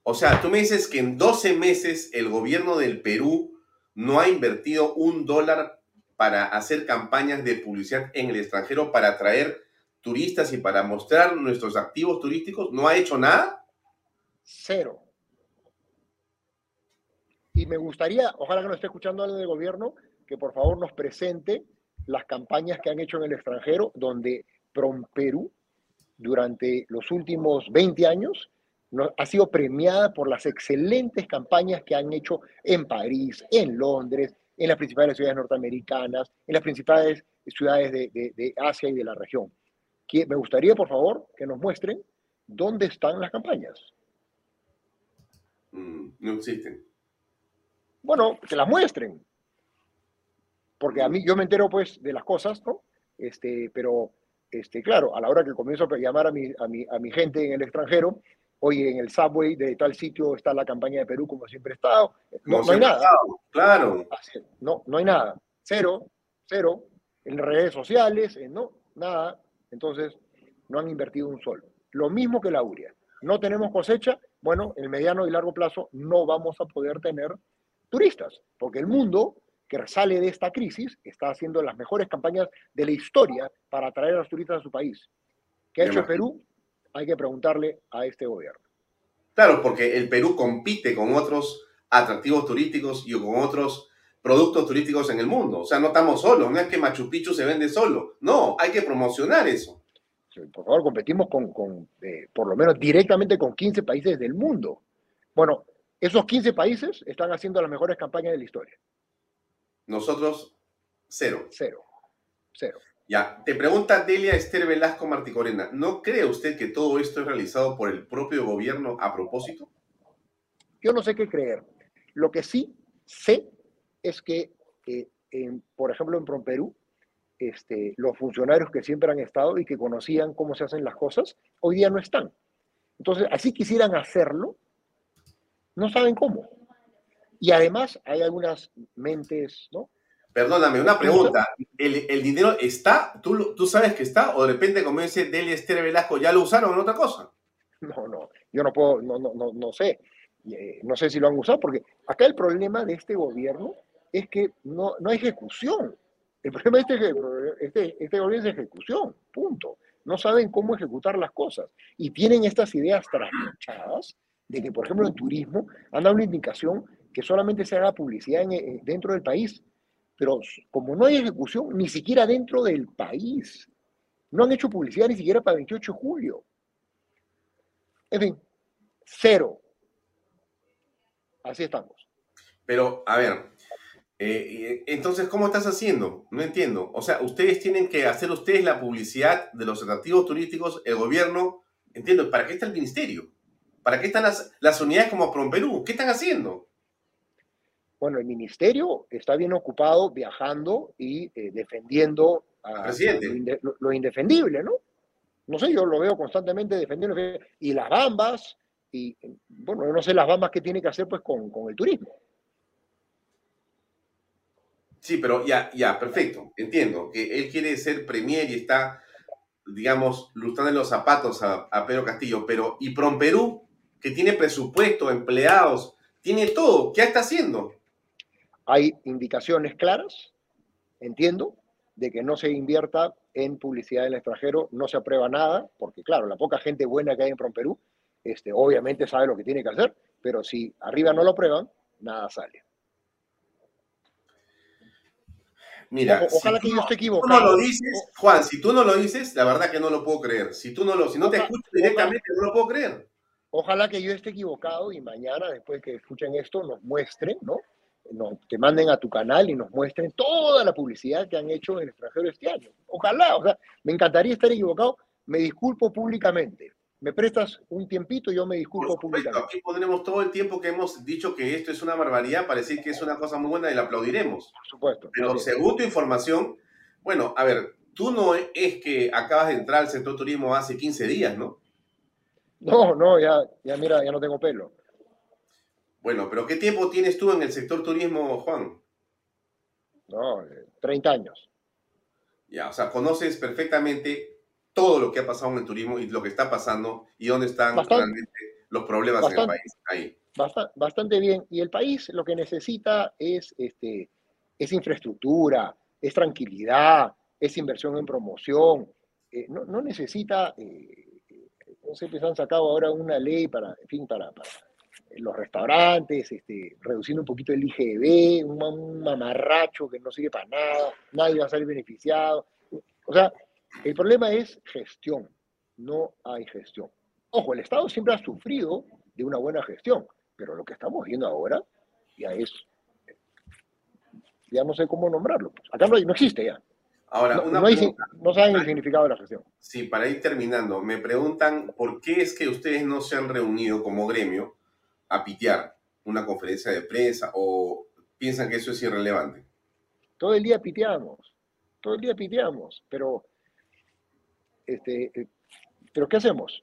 O sea, tú me dices que en 12 meses el gobierno del Perú no ha invertido un dólar para hacer campañas de publicidad en el extranjero para atraer turistas y para mostrar nuestros activos turísticos, ¿no ha hecho nada? Cero. Y me gustaría, ojalá que nos esté escuchando alguien del gobierno, que por favor nos presente las campañas que han hecho en el extranjero, donde Prom Perú, durante los últimos 20 años, no, ha sido premiada por las excelentes campañas que han hecho en París, en Londres, en las principales ciudades norteamericanas, en las principales ciudades de, de, de Asia y de la región que me gustaría, por favor, que nos muestren dónde están las campañas. Mm, no existen. Bueno, que las muestren. Porque a mí, yo me entero pues de las cosas, ¿no? Este, pero, este, claro, a la hora que comienzo a llamar a mi, a mi, a mi gente en el extranjero, oye, en el subway de tal sitio está la campaña de Perú como siempre ha estado. No, no hay nada. Claro. No, no hay nada. Cero, cero. En redes sociales, en no, nada. Entonces, no han invertido un sol. Lo mismo que la URIA. No tenemos cosecha, bueno, en el mediano y largo plazo no vamos a poder tener turistas, porque el mundo que sale de esta crisis está haciendo las mejores campañas de la historia para atraer a los turistas a su país. ¿Qué ha hecho imagino. Perú? Hay que preguntarle a este gobierno. Claro, porque el Perú compite con otros atractivos turísticos y con otros productos turísticos en el mundo. O sea, no estamos solos, no es que Machu Picchu se vende solo. No, hay que promocionar eso. Por favor, competimos con, con, eh, por lo menos directamente con 15 países del mundo. Bueno, esos 15 países están haciendo las mejores campañas de la historia. Nosotros, cero. Cero. Cero. Ya, te pregunta Delia Esther Velasco Marticorena, ¿no cree usted que todo esto es realizado por el propio gobierno a propósito? Yo no sé qué creer. Lo que sí sé es que, eh, en- por ejemplo, en Promperú, este, los funcionarios que siempre han estado y que conocían cómo se hacen las cosas, hoy día no están. Entonces, así quisieran hacerlo, no saben cómo. Y además hay algunas mentes, ¿no? Perdóname, una pregunta. ¿El, el dinero está? ¿Tú, ¿Tú sabes que está? ¿O de repente, como dice Delia Esther Velasco, ya lo usaron en otra cosa? No, no, yo no puedo, no, no, no, no sé. Eh, no sé si lo han usado, porque acá el problema de este gobierno es que no, no hay ejecución. El problema de este, este, este gobierno es ejecución, punto. No saben cómo ejecutar las cosas. Y tienen estas ideas trasnochadas de que, por ejemplo, en turismo han dado una indicación que solamente se haga publicidad en- dentro del país. Pero como no hay ejecución, ni siquiera dentro del país. No han hecho publicidad ni siquiera para 28 de julio. En fin, cero. Así estamos. Pero, a ver, eh, entonces, ¿cómo estás haciendo? No entiendo. O sea, ustedes tienen que hacer ustedes la publicidad de los atractivos turísticos, el gobierno, entiendo, ¿para qué está el ministerio? ¿Para qué están las, las unidades como Promperú? ¿Qué están haciendo? Bueno, el ministerio está bien ocupado viajando y eh, defendiendo a. Lo, inde- lo- lo indefendible, ¿no? No sé, yo lo veo constantemente defendiendo. Y las bambas, y bueno, yo no sé las bambas que tiene que hacer pues con, con el turismo. Sí, pero ya, ya, perfecto. Entiendo que él quiere ser premier y está, digamos, lustrando los zapatos a, Pedro Castillo. Pero, ¿y Promperú, que tiene presupuesto, empleados, tiene todo? ¿Qué está haciendo? Hay indicaciones claras, entiendo, de que no se invierta en publicidad en el extranjero, no se aprueba nada, porque claro, la poca gente buena que hay en Promperú, este, obviamente sabe lo que tiene que hacer, pero si arriba no lo aprueban, nada sale. Mira, O- ojalá si que tú yo esté si tú no equivocado. lo dices, Juan, si tú no lo dices, la verdad que no lo puedo creer. Si tú no lo, si no te escucho directamente, no lo puedo creer. Ojalá que yo esté equivocado y mañana, después que escuchen esto, nos muestren, ¿no? Nos, te manden a tu canal y nos muestren toda la publicidad que han hecho en el extranjero este año. Ojalá, o sea, me encantaría estar equivocado. Me disculpo públicamente. ¿Me prestas un tiempito? Yo me disculpo públicamente. aquí pondremos todo el tiempo que hemos dicho que esto es una barbaridad para decir que es una cosa muy buena y la aplaudiremos. Por supuesto. Pero según tu información, bueno, a ver, tú no es que acabas de entrar al sector turismo hace 15 días, ¿no? No, no, ya, ya mira, ya no tengo pelo. Bueno, pero ¿qué tiempo tienes tú en el sector turismo, Juan? No, eh, 30 años. Ya, o sea, conoces perfectamente todo lo que ha pasado en el turismo y lo que está pasando y dónde están Bastante. realmente los problemas en el Bastante. país. Ahí. Basta- bastante bien. Y el país lo que necesita es, este, es infraestructura, es tranquilidad, es inversión en promoción. Eh, no, no necesita, eh, no sé, pues han sacado ahora una ley para, en fin, para, para los restaurantes, este, reduciendo un poquito el IGB, un, un mamarracho que no sirve para nada, nadie va a salir beneficiado. O sea, el problema es gestión, no hay gestión. Ojo, el Estado siempre ha sufrido de una buena gestión, pero lo que estamos viendo ahora ya es, ya no sé cómo nombrarlo. pues. Acá no, hay- no existe ya. Ahora, No, una no hay- pregunta. no saben el significado de la gestión. Sí, para ir terminando, me preguntan por qué es que ustedes no se han reunido como gremio a pitear una conferencia de prensa o piensan que eso es irrelevante. Todo el día piteamos, todo el día piteamos, pero, este, eh, pero ¿qué hacemos?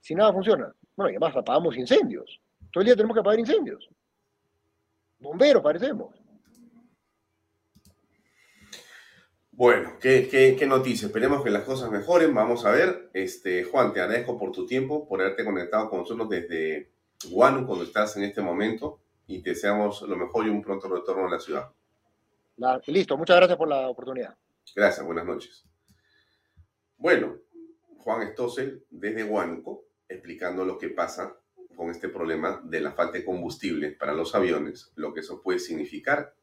Si nada funciona. Bueno, y además apagamos incendios. Todo el día tenemos que apagar incendios. Bomberos parecemos. Bueno, ¿qué, qué, qué noticia? Esperemos que las cosas mejoren. Vamos a ver. Este, Juan, te agradezco por tu tiempo, por haberte conectado con nosotros desde Guanu, cuando estás en este momento, y te deseamos lo mejor y un pronto retorno a la ciudad. La- listo, muchas gracias por la oportunidad. Gracias, buenas noches. Bueno, Juan Stossel desde Huánuco explicando lo que pasa con este problema de la falta de combustible para los aviones, lo que eso puede significar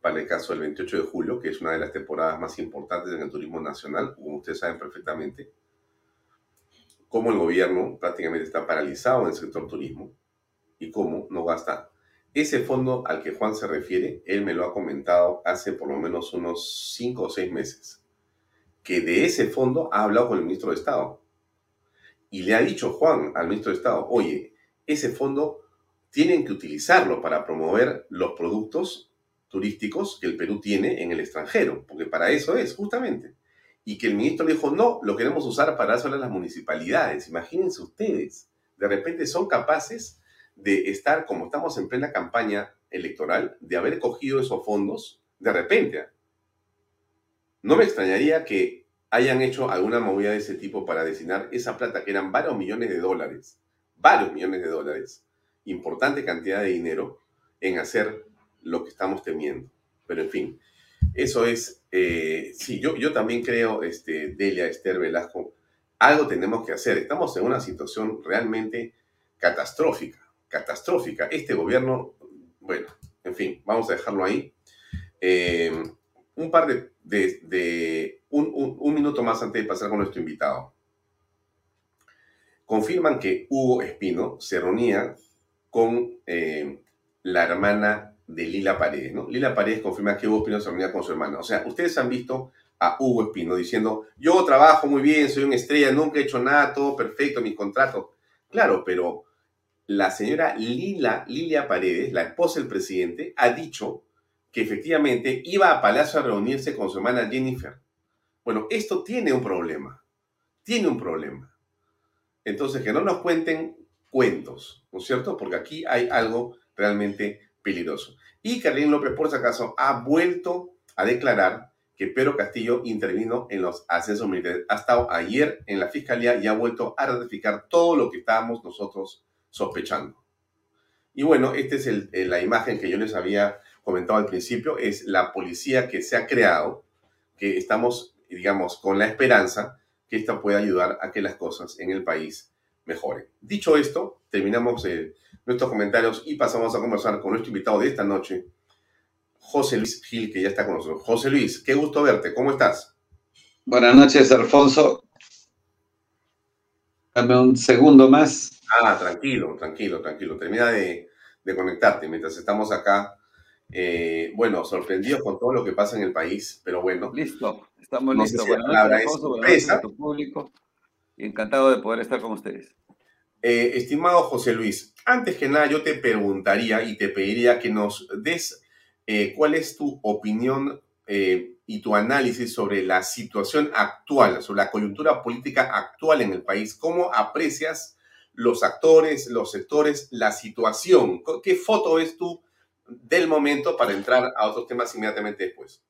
para el caso del 28 de julio, que es una de las temporadas más importantes en el turismo nacional, como ustedes saben perfectamente, cómo el gobierno prácticamente está paralizado en el sector turismo y cómo no gasta. Ese fondo al que Juan se refiere, él me lo ha comentado hace por lo menos unos cinco o seis meses, que de ese fondo ha hablado con el ministro de Estado. Y le ha dicho Juan al ministro de Estado, oye, ese fondo tienen que utilizarlo para promover los productos turísticos que el Perú tiene en el extranjero, porque para eso es, justamente. Y que el ministro le dijo, no, lo queremos usar para dárselo a las municipalidades. Imagínense ustedes, de repente son capaces de estar, como estamos en plena campaña electoral, de haber cogido esos fondos de repente. No me extrañaría que hayan hecho alguna movida de ese tipo para destinar esa plata, que eran varios millones de dólares, varios millones de dólares, importante cantidad de dinero, en hacer lo que estamos temiendo. Pero en fin, eso es, eh, sí, yo, yo también creo, este, Delia, Esther, Velasco, algo tenemos que hacer. Estamos en una situación realmente catastrófica, catastrófica. Este gobierno, bueno, en fin, vamos a dejarlo ahí. Eh, un par de, de, un, un- minuto más antes de pasar con nuestro invitado. Confirman que Hugo Espino se reunía con eh, la hermana de Lila Paredes, ¿no? Lila Paredes confirma que Hugo Espino se reunía con su hermana. O sea, ustedes han visto a Hugo Espino diciendo, yo trabajo muy bien, soy una estrella, nunca he hecho nada, todo perfecto, mi contrato. Claro, pero la señora Lila, Lilia Paredes, la esposa del presidente, ha dicho que efectivamente iba a Palacio a reunirse con su hermana Jennifer. Bueno, esto tiene un problema, tiene un problema. Entonces, que no nos cuenten cuentos, ¿no es cierto? Porque aquí hay algo realmente peligroso. Y Carlín López, por si acaso, ha vuelto a declarar que Pedro Castillo intervino en los ascensos militares. Ha estado ayer en la fiscalía y ha vuelto a ratificar todo lo que estábamos nosotros sospechando. Y bueno, esta es la imagen que yo les había comentado al principio, es la policía que se ha creado, que estamos, digamos, con la esperanza que esta pueda ayudar a que las cosas en el país mejoren. Dicho esto, terminamos eh, nuestros comentarios y pasamos a conversar con nuestro invitado de esta noche, José Luis Gil, que ya está con nosotros. José Luis, qué gusto verte, ¿cómo estás? Buenas noches, Alfonso. Dame un segundo más. Ah, tranquilo, tranquilo, tranquilo. Termina de, de conectarte mientras estamos acá. Eh, bueno, sorprendidos con todo lo que pasa en el país, pero bueno. Listo, estamos No listos. Buenas noches. Buenas a tu público. Encantado de poder estar con ustedes. Eh, estimado José Luis, antes que nada yo te preguntaría y te pediría que nos des eh, cuál es tu opinión y tu análisis sobre la situación actual, sobre la coyuntura política actual en el país. ¿Cómo aprecias los actores, los sectores, la situación? ¿Qué foto ves tú del momento para entrar a otros temas inmediatamente después?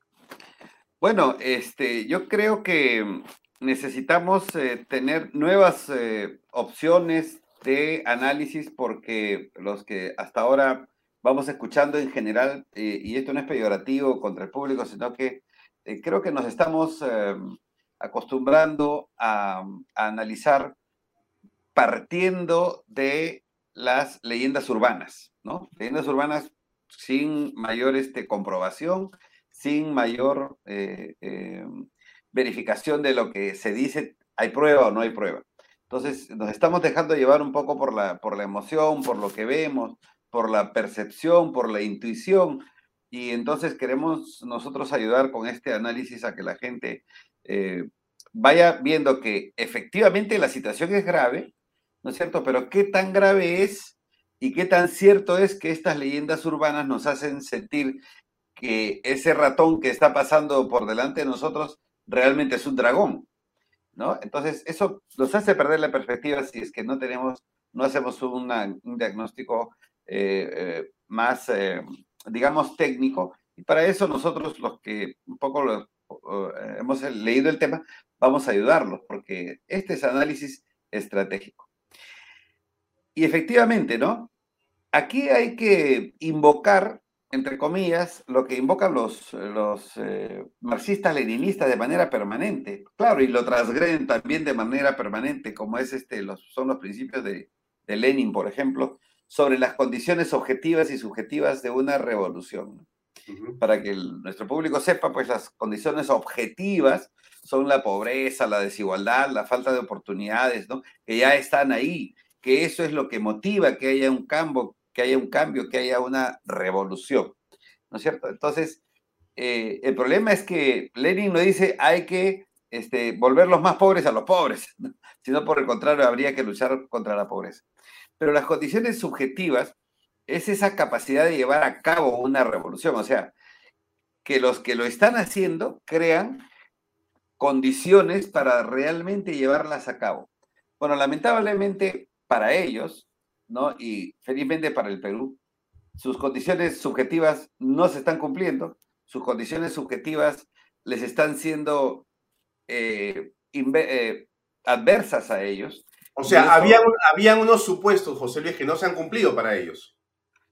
Bueno, este, yo creo que necesitamos eh, tener nuevas eh, opciones de análisis porque los que hasta ahora vamos escuchando en general, eh, y esto no es peyorativo contra el público, sino que creo que nos estamos acostumbrando a, a analizar partiendo de las leyendas urbanas, ¿no? Leyendas urbanas sin mayor este, comprobación, sin mayor eh, eh, verificación de lo que se dice, hay prueba o no hay prueba. Entonces, nos estamos dejando llevar un poco por la, por la emoción, por lo que vemos, por la percepción, por la intuición, Y entonces queremos nosotros ayudar con este análisis a que la gente eh, vaya viendo que efectivamente la situación es grave, ¿no es cierto? Pero qué tan grave es y qué tan cierto es que estas leyendas urbanas nos hacen sentir que ese ratón que está pasando por delante de nosotros realmente es un dragón, ¿no? Entonces, eso nos hace perder la perspectiva si es que no tenemos, no hacemos un diagnóstico eh, eh, más, eh, digamos, técnico. Y para eso nosotros, los que un poco lo, hemos leído el tema, vamos a ayudarlos, porque este es análisis estratégico. Y efectivamente, ¿no? Aquí hay que invocar, entre comillas, lo que invocan los, los eh, marxistas-leninistas de manera permanente. Claro, y lo transgreden también de manera permanente, como es este, los, son los principios de, de Lenin, por ejemplo, sobre las condiciones objetivas y subjetivas de una revolución. Para que nuestro público sepa, pues las condiciones objetivas son la pobreza, la desigualdad, la falta de oportunidades, ¿no? Que ya están ahí, que eso es lo que motiva que haya un cambio, que haya un cambio, que haya una revolución, ¿no es cierto? Entonces, eh, el problema es que Lenin no dice hay que este, volver los más pobres a los pobres, sino por el contrario, habría que luchar contra la pobreza. Pero las condiciones subjetivas es esa capacidad de llevar a cabo una revolución, o sea, que los que lo están haciendo crean condiciones para realmente llevarlas a cabo. Bueno, lamentablemente para ellos, ¿no? Y felizmente para el Perú, sus condiciones subjetivas no se están cumpliendo, sus condiciones subjetivas les están siendo eh, eh, adversas a ellos, o sea, habían, habían unos supuestos, José Luis, que no se han cumplido para ellos.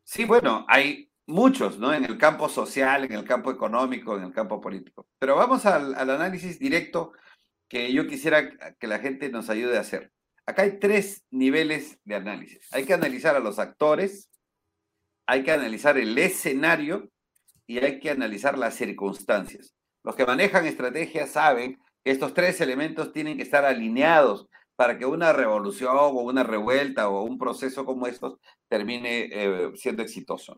Sí, bueno, hay muchos, ¿no? En el campo social, en el campo económico, en el campo político. Pero vamos al, análisis directo que yo quisiera que la gente nos ayude a hacer. Acá hay tres niveles de análisis. Hay que analizar a los actores, hay que analizar el escenario y hay que analizar las circunstancias. Los que manejan estrategias saben que estos tres elementos tienen que estar alineados para que una revolución o una revuelta o un proceso como estos termine eh, siendo exitoso.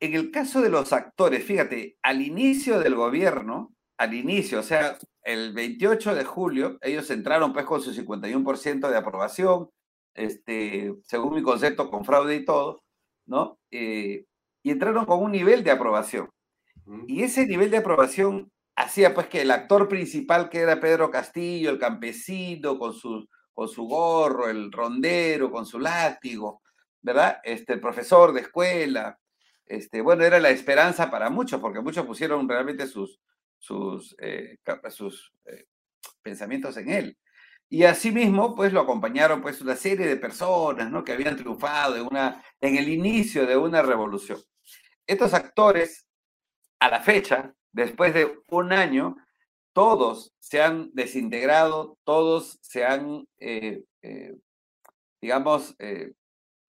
En el caso de los actores, fíjate, al inicio del gobierno, al inicio, o sea, el 28 de julio, ellos entraron pues con su 51% de aprobación, este, según mi concepto, con fraude y todo, ¿no? Eh, y entraron con un nivel de aprobación. Y ese nivel de aprobación hacía pues que el actor principal, que era Pedro Castillo, el campesino, con su, con su gorro, el rondero, con su látigo, ¿verdad? Este, el profesor de escuela, este, bueno, era la esperanza para muchos, porque muchos pusieron realmente sus, sus, eh, sus eh, pensamientos en él. Y asimismo, pues lo acompañaron pues una serie de personas, ¿no? Que habían triunfado en, una, en el inicio de una revolución. Estos actores, a la fecha, después de un año, todos se han desintegrado, todos se han, eh, digamos,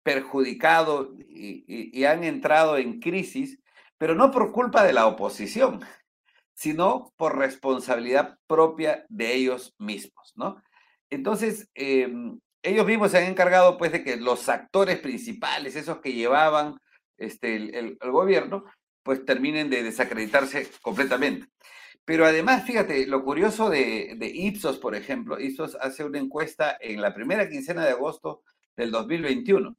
perjudicado y, han entrado en crisis, pero no por culpa de la oposición, sino por responsabilidad propia de ellos mismos, ¿no? Entonces, em, ellos mismos se han encargado, pues, de que los actores principales, esos que llevaban este, el gobierno, pues terminen de desacreditarse completamente. Pero además, fíjate, lo curioso de, Ipsos, por ejemplo, Ipsos hace una encuesta en la primera quincena de agosto del 2021.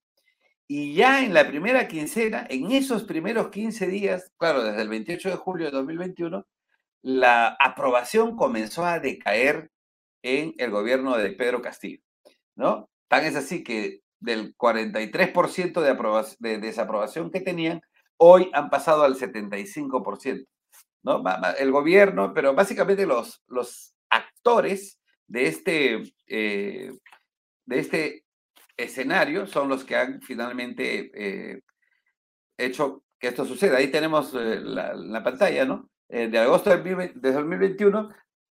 Y ya en la primera quincena, en esos primeros 15 días, claro, desde el 28 de julio de 2021, la aprobación comenzó a decaer en el gobierno de Pedro Castillo, ¿no? Tan es así que del 43% de, de desaprobación que tenían, hoy han pasado al 75%. ¿no? El gobierno, pero básicamente los, actores de este, eh, de este escenario son los que han finalmente eh, hecho que esto suceda. Ahí tenemos eh, la, pantalla, ¿no? De agosto de 2021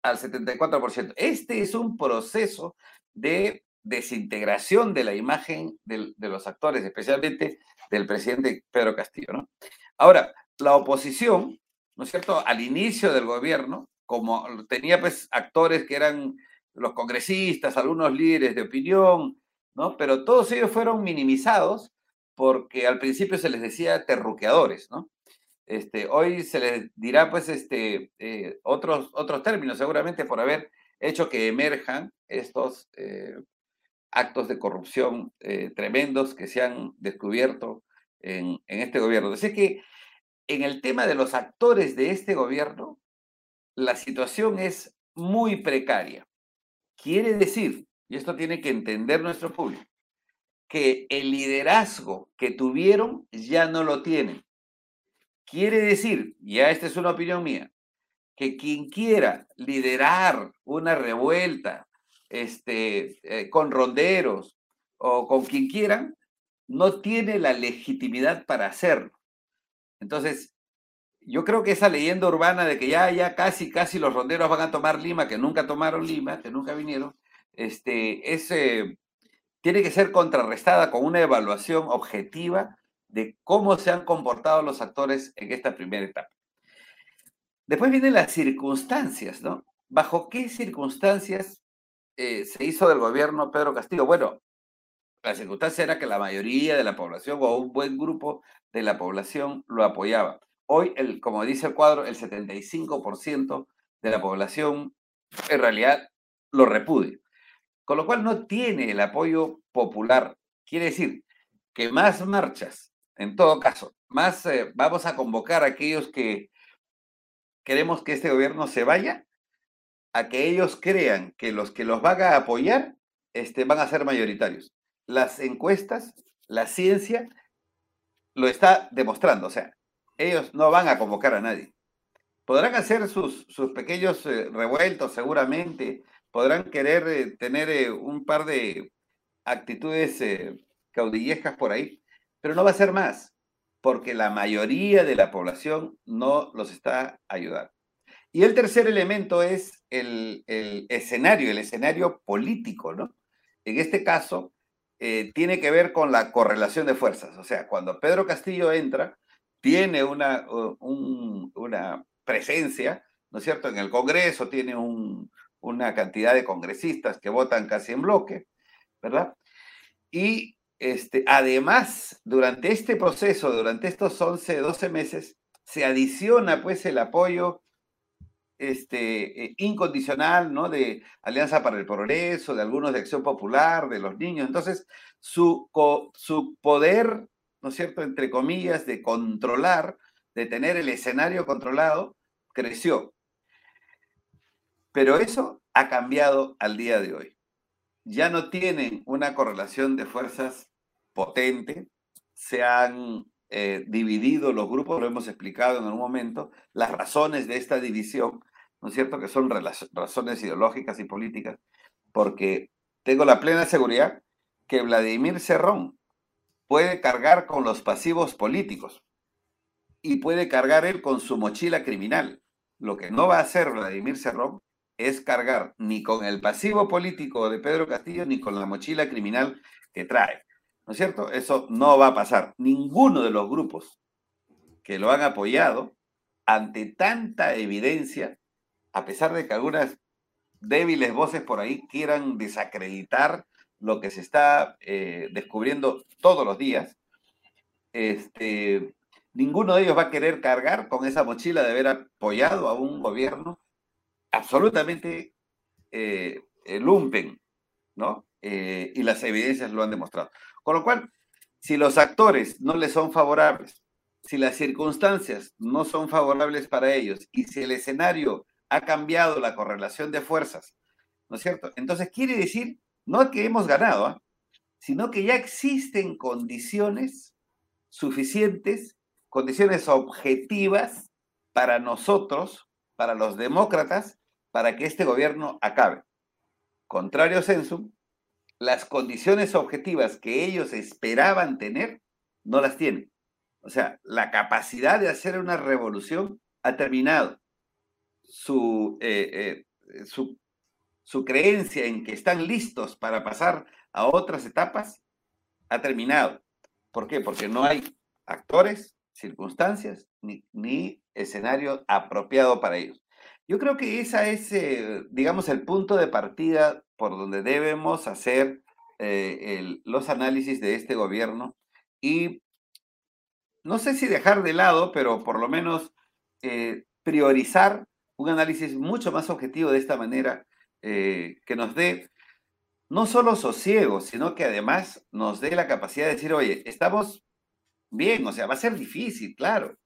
al 74%. Este es un proceso de desintegración de la imagen de los actores, especialmente del presidente Pedro Castillo, ¿no? Ahora, la oposición, ¿no es cierto?, al inicio del gobierno, como tenía pues actores que eran los congresistas, algunos líderes de opinión, ¿no? Pero todos ellos fueron minimizados porque al principio se les decía terruqueadores, ¿no? Este, hoy se les dirá, pues, este, eh, otros, otros términos, seguramente por haber hecho que emerjan estos eh, actos de corrupción eh, tremendos que se han descubierto en, en este gobierno. Así que en el tema de los actores de este gobierno, la situación es muy precaria. Quiere decir, y esto tiene que entender nuestro público, que el liderazgo que tuvieron ya no lo tienen. Quiere decir, ya esta es una opinión mía, que quien quiera liderar una revuelta este, eh, con ronderos o con quien quieran, no tiene la legitimidad para hacerlo. Entonces, yo creo que esa leyenda urbana de que ya, ya casi, casi los ronderos van a tomar Lima, que nunca tomaron Lima, que nunca vinieron, este, es, tiene que ser contrarrestada con una evaluación objetiva de cómo se han comportado los actores en esta primera etapa. Después vienen las circunstancias, ¿no? ¿Bajo qué circunstancias eh, se hizo del gobierno Pedro Castillo? Bueno, la circunstancia era que la mayoría de la población o un buen grupo de la población lo apoyaba. Hoy, el, como dice el cuadro, el 75% de la población en realidad lo repudia. Con lo cual no tiene el apoyo popular. Quiere decir que más marchas, en todo caso, más eh, vamos a convocar a aquellos que queremos que este gobierno se vaya, a que ellos crean que los que los van a apoyar este, van a ser mayoritarios. Las encuestas, la ciencia lo está demostrando. O sea, ellos no van a convocar a nadie. Podrán hacer sus, sus pequeños eh, revueltos seguramente, podrán querer eh, tener un par de actitudes caudillescas por ahí, pero no va a ser más, porque la mayoría de la población no los está ayudando. Y el tercer elemento es el, el escenario, el escenario político, ¿no? En este caso, tiene que ver con la correlación de fuerzas. O sea, cuando Pedro Castillo entra, tiene una, una presencia, ¿no es cierto?, en el Congreso, tiene una cantidad de congresistas que votan casi en bloque, ¿verdad? Y este, además, durante este proceso, durante estos 11, 12 meses, se adiciona pues el apoyo este, eh, incondicional. De Alianza para el Progreso, de algunos de Acción Popular, de los niños. Entonces, su, su poder ¿no es cierto?, entre comillas, de controlar, de tener el escenario controlado, creció. Pero eso ha cambiado al día de hoy. Ya no tienen una correlación de fuerzas potente, se han eh, dividido los grupos, lo hemos explicado en algún momento, las razones de esta división, ¿no es cierto?, que son razones ideológicas y políticas, porque tengo la plena seguridad que Vladimir Cerrón puede cargar con los pasivos políticos y puede cargar él con su mochila criminal. Lo que no va a hacer Vladimir Cerrón es cargar ni con el pasivo político de Pedro Castillo ni con la mochila criminal que trae. ¿No es cierto? Eso no va a pasar. Ninguno de los grupos que lo han apoyado, ante tanta evidencia, a pesar de que algunas débiles voces por ahí quieran desacreditar lo que se está eh, descubriendo todos los días, este, ninguno de ellos va a querer cargar con esa mochila de haber apoyado a un gobierno absolutamente eh, lumpen, ¿no? Eh, y las evidencias lo han demostrado. Con lo cual, si los actores no les son favorables, si las circunstancias no son favorables para ellos y si el escenario ha cambiado la correlación de fuerzas, ¿no es cierto? Entonces quiere decir no que hemos ganado, ¿ah? sino que ya existen condiciones suficientes, condiciones objetivas para nosotros, para los demócratas, para que este gobierno acabe. Contrario sensu, las condiciones objetivas que ellos esperaban tener, no las tienen. O sea, la capacidad de hacer una revolución ha terminado. Su, eh, eh, su su creencia en que están listos para pasar a otras etapas ha terminado. ¿Por qué? Porque no hay actores, circunstancias ni, escenario apropiado para ellos. Yo creo que esa es, eh, digamos, el punto de partida por donde debemos hacer eh, los análisis de este gobierno y no sé si dejar de lado, pero por lo menos eh, priorizar un análisis mucho más objetivo de esta manera, que nos dé no solo sosiego, sino que además nos dé la capacidad de decir, oye, estamos bien, o sea, va a ser difícil, claro,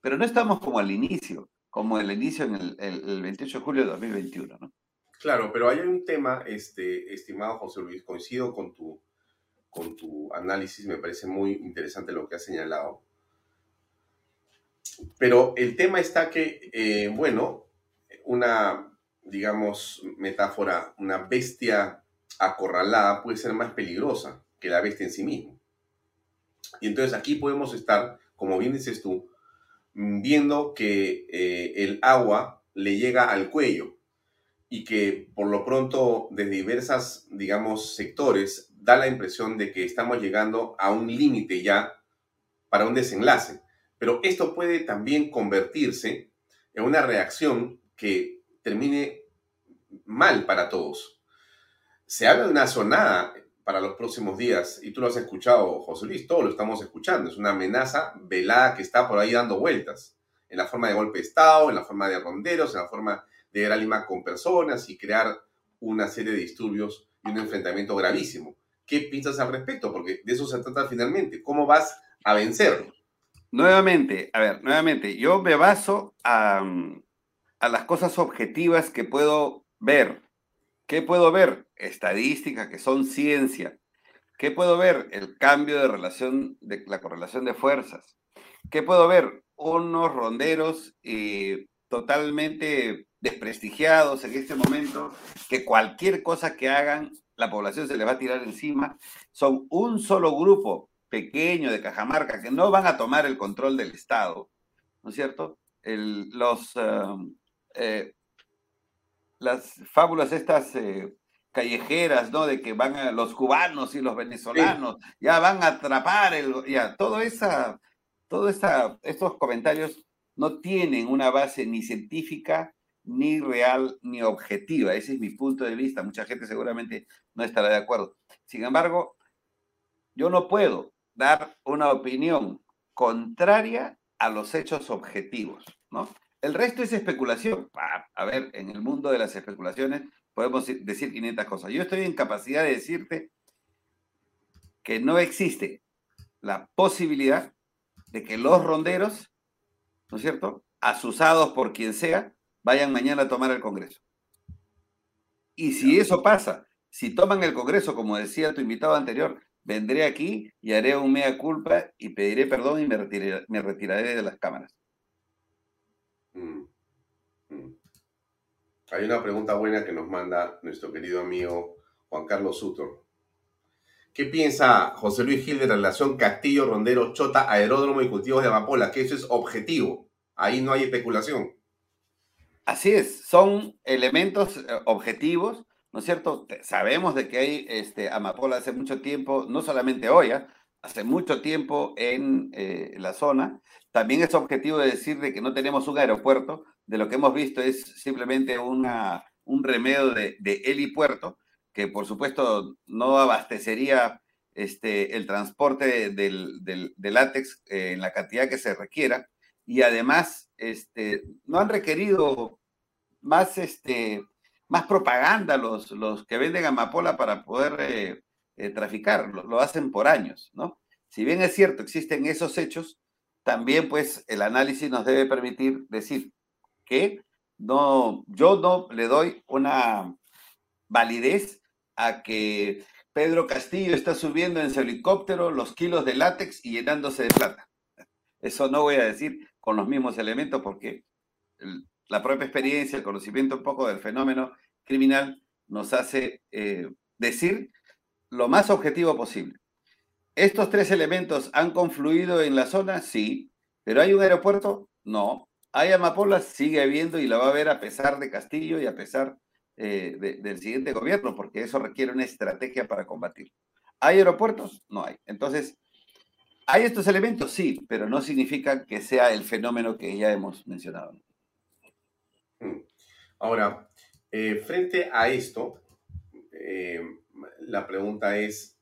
pero no estamos como al inicio, como el inicio en el, el 28 de julio de 2021, ¿no? Claro, pero hay un tema, este, estimado José Luis, coincido con tu, con tu análisis, me parece muy interesante lo que has señalado. Pero el tema está que, eh, bueno, una, digamos, metáfora, una bestia acorralada puede ser más peligrosa que la bestia en sí misma. Y entonces aquí podemos estar, como bien dices tú, viendo que eh, el agua le llega al cuello y que por lo pronto de diversas, digamos, sectores da la impresión de que estamos llegando a un límite ya para un desenlace. Pero esto puede también convertirse en una reacción que termine mal para todos. Se habla de una sonada para los próximos días, y tú lo has escuchado, José Luis, todos lo estamos escuchando. Es una amenaza velada que está por ahí dando vueltas, en la forma de golpe de Estado, en la forma de ronderos, en la forma de ir a Lima con personas y crear una serie de disturbios y un enfrentamiento gravísimo. ¿Qué piensas al respecto? Porque de eso se trata finalmente. ¿Cómo vas a vencerlo? Nuevamente, a ver, nuevamente, yo me baso a, a las cosas objetivas que puedo ver. ¿Qué puedo ver? Estadísticas que son ciencia. ¿Qué puedo ver? El cambio de relación, de la correlación de fuerzas. ¿Qué puedo ver? Unos ronderos eh, totalmente desprestigiados en este momento, que cualquier cosa que hagan, la población se les va a tirar encima. Son un solo grupo pequeño de Cajamarca que no van a tomar el control del Estado, ¿no es cierto? los, um, eh, las fábulas estas eh, callejeras, ¿no? De que van a, los cubanos y los venezolanos ya van a atrapar el, ya, todo esa, todo esa, estos comentarios no tienen una base ni científica, ni real, ni objetiva. Ese es mi punto de vista. Mucha gente seguramente no estará de acuerdo. Sin embargo, yo no puedo dar una opinión contraria a los hechos objetivos, ¿no? El resto es especulación. A ver, en el mundo de las especulaciones podemos decir 500 cosas. Yo estoy en capacidad de decirte que no existe la posibilidad de que los ronderos, ¿no es cierto?, asusados por quien sea, vayan mañana a tomar el Congreso. Y si eso pasa, si toman el Congreso, como decía tu invitado anterior, vendré aquí y haré un mea culpa y pediré perdón y me retiraré, me retiraré de las cámaras. Mm, mm. Hay una pregunta buena que nos manda nuestro querido amigo Juan Carlos Sutor. ¿Qué piensa José Luis Gil de la relación Castillo, Rondero, Chota, Aeródromo y Cultivos de Amapola? Que eso es objetivo. Ahí no hay especulación. Así es, son elementos eh, objetivos ¿no es cierto? Sabemos de que hay este, amapola hace mucho tiempo, no solamente hoy, ¿ah? hace mucho tiempo en eh, la zona. También es objetivo de decir de que no tenemos un aeropuerto, de lo que hemos visto es simplemente una, un remedio de, de helipuerto, que por supuesto no abastecería este, el transporte del, del, látex eh, en la cantidad que se requiera. Y además, este, no han requerido más este, más propaganda los, los que venden amapola para poder eh, eh, traficar, lo, hacen por años, ¿no? Si bien es cierto, existen esos hechos, también pues el análisis nos debe permitir decir que no, yo no le doy una validez a que Pedro Castillo está subiendo en su helicóptero los kilos de látex y llenándose de plata. Eso no voy a decir con los mismos elementos porque la propia experiencia, el conocimiento un poco del fenómeno criminal nos hace eh, decir lo más objetivo posible. ¿Estos tres elementos han confluido en la zona? Sí. ¿Pero hay un aeropuerto? No. ¿Hay amapolas? Sigue habiendo y la va a haber a pesar de Castillo y a pesar eh, del siguiente gobierno, porque eso requiere una estrategia para combatir. ¿Hay aeropuertos? No hay. Entonces, ¿hay estos elementos? Sí, pero no significa que sea el fenómeno que ya hemos mencionado. Mm. Ahora, eh, frente a esto, eh, la pregunta es,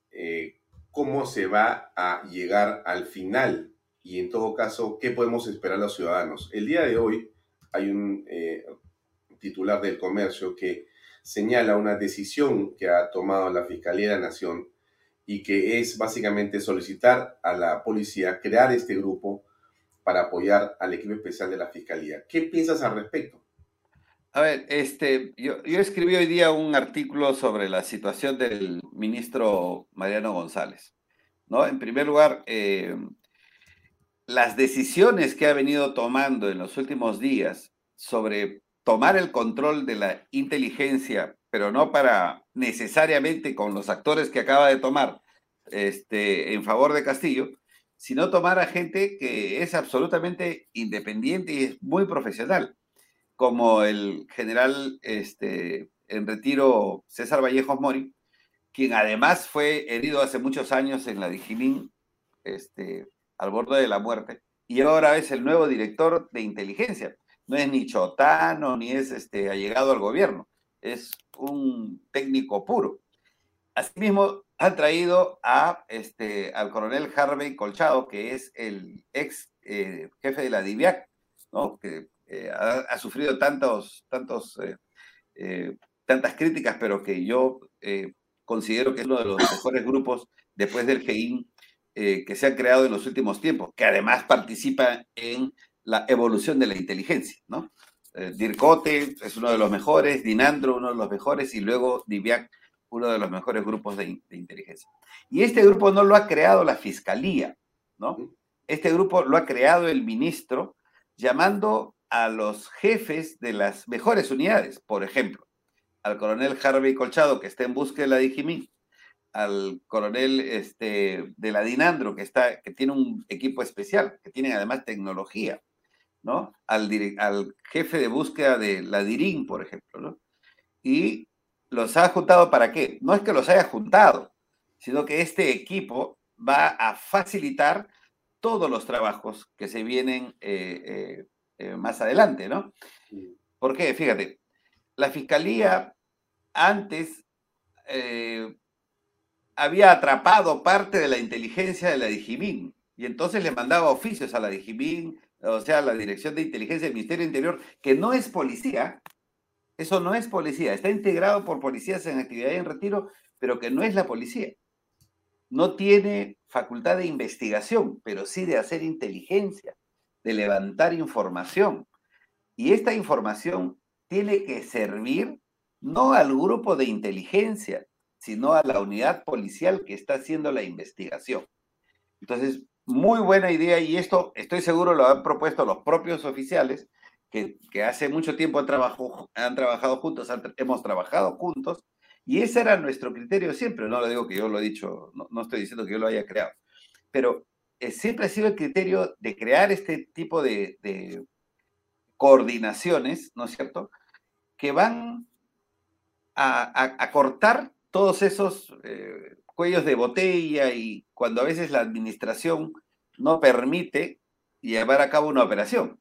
¿cómo se va a llegar al final y en todo caso, ¿qué podemos esperar los ciudadanos? El día de hoy hay un eh, titular del comercio que señala una decisión que ha tomado la Fiscalía de la Nación y que es básicamente solicitar a la policía crear este grupo para apoyar al equipo especial de la Fiscalía. ¿Qué piensas al respecto? A ver, este, yo, yo escribí hoy día un artículo sobre la situación del ministro Mariano González. ¿no? En primer lugar, eh, las decisiones que ha venido tomando en los últimos días sobre tomar el control de la inteligencia, pero no para necesariamente con los actores que acaba de tomar este, en favor de Castillo, sino tomar a gente que es absolutamente independiente y es muy profesional, como el general este, en retiro César Vallejos Mori, quien además fue herido hace muchos años en la Dijimín, este, al borde de la muerte, y ahora es el nuevo director de inteligencia. No es ni chotano, ni es este, allegado al gobierno, es un técnico puro. Asimismo, han traído a, este, al coronel Harvey Colchado, que es el ex eh, jefe de la DIVIAC, ¿no? que eh, ha, sufrido tantos, tantos, eh, tantas críticas, pero que yo considero que es uno de los mejores grupos después del GEIN eh, que se han creado en los últimos tiempos, que además participa en la evolución de la inteligencia, ¿no? Eh, Dircote es uno de los mejores, Dinandro uno de los mejores y luego Diviac uno de los mejores grupos de, inteligencia. Y este grupo no lo ha creado la fiscalía, ¿no? Este grupo lo ha creado el ministro llamando a los jefes de las mejores unidades, por ejemplo, al coronel Harvey Colchado, que está en búsqueda de la al coronel este, de la Dinandro, que, está, que tiene un equipo especial, que tiene además tecnología, ¿no? Al, al jefe de búsqueda de la DIRIN, por ejemplo, ¿no? Y los ha juntado para qué? No es que los haya juntado, sino que este equipo va a facilitar todos los trabajos que se vienen eh, eh, eh, más adelante, ¿no? ¿Por qué? Fíjate, la fiscalía antes había atrapado parte de la inteligencia de la Dijimín y entonces le mandaba oficios a la Dijimín, o sea, a la Dirección de Inteligencia del Ministerio Interior, que no es policía, eso no es policía, está integrado por policías en actividad y en retiro, pero que no es la policía. No tiene facultad de investigación, pero sí de hacer inteligencia, de levantar información. Y esta información tiene que servir no al grupo de inteligencia, sino a la unidad policial que está haciendo la investigación. Entonces, muy buena idea y esto estoy seguro lo han propuesto los propios oficiales que, hace mucho tiempo han, han trabajado juntos, hemos trabajado juntos y ese era nuestro criterio siempre. No lo digo que yo lo he dicho, no, estoy diciendo que yo lo haya creado, pero eh, siempre ha sido el criterio de crear este tipo de, de coordinaciones, ¿no es cierto?, que van a, a, a cortar todos esos eh, cuellos de botella y cuando a veces la administración no permite llevar a cabo una operación.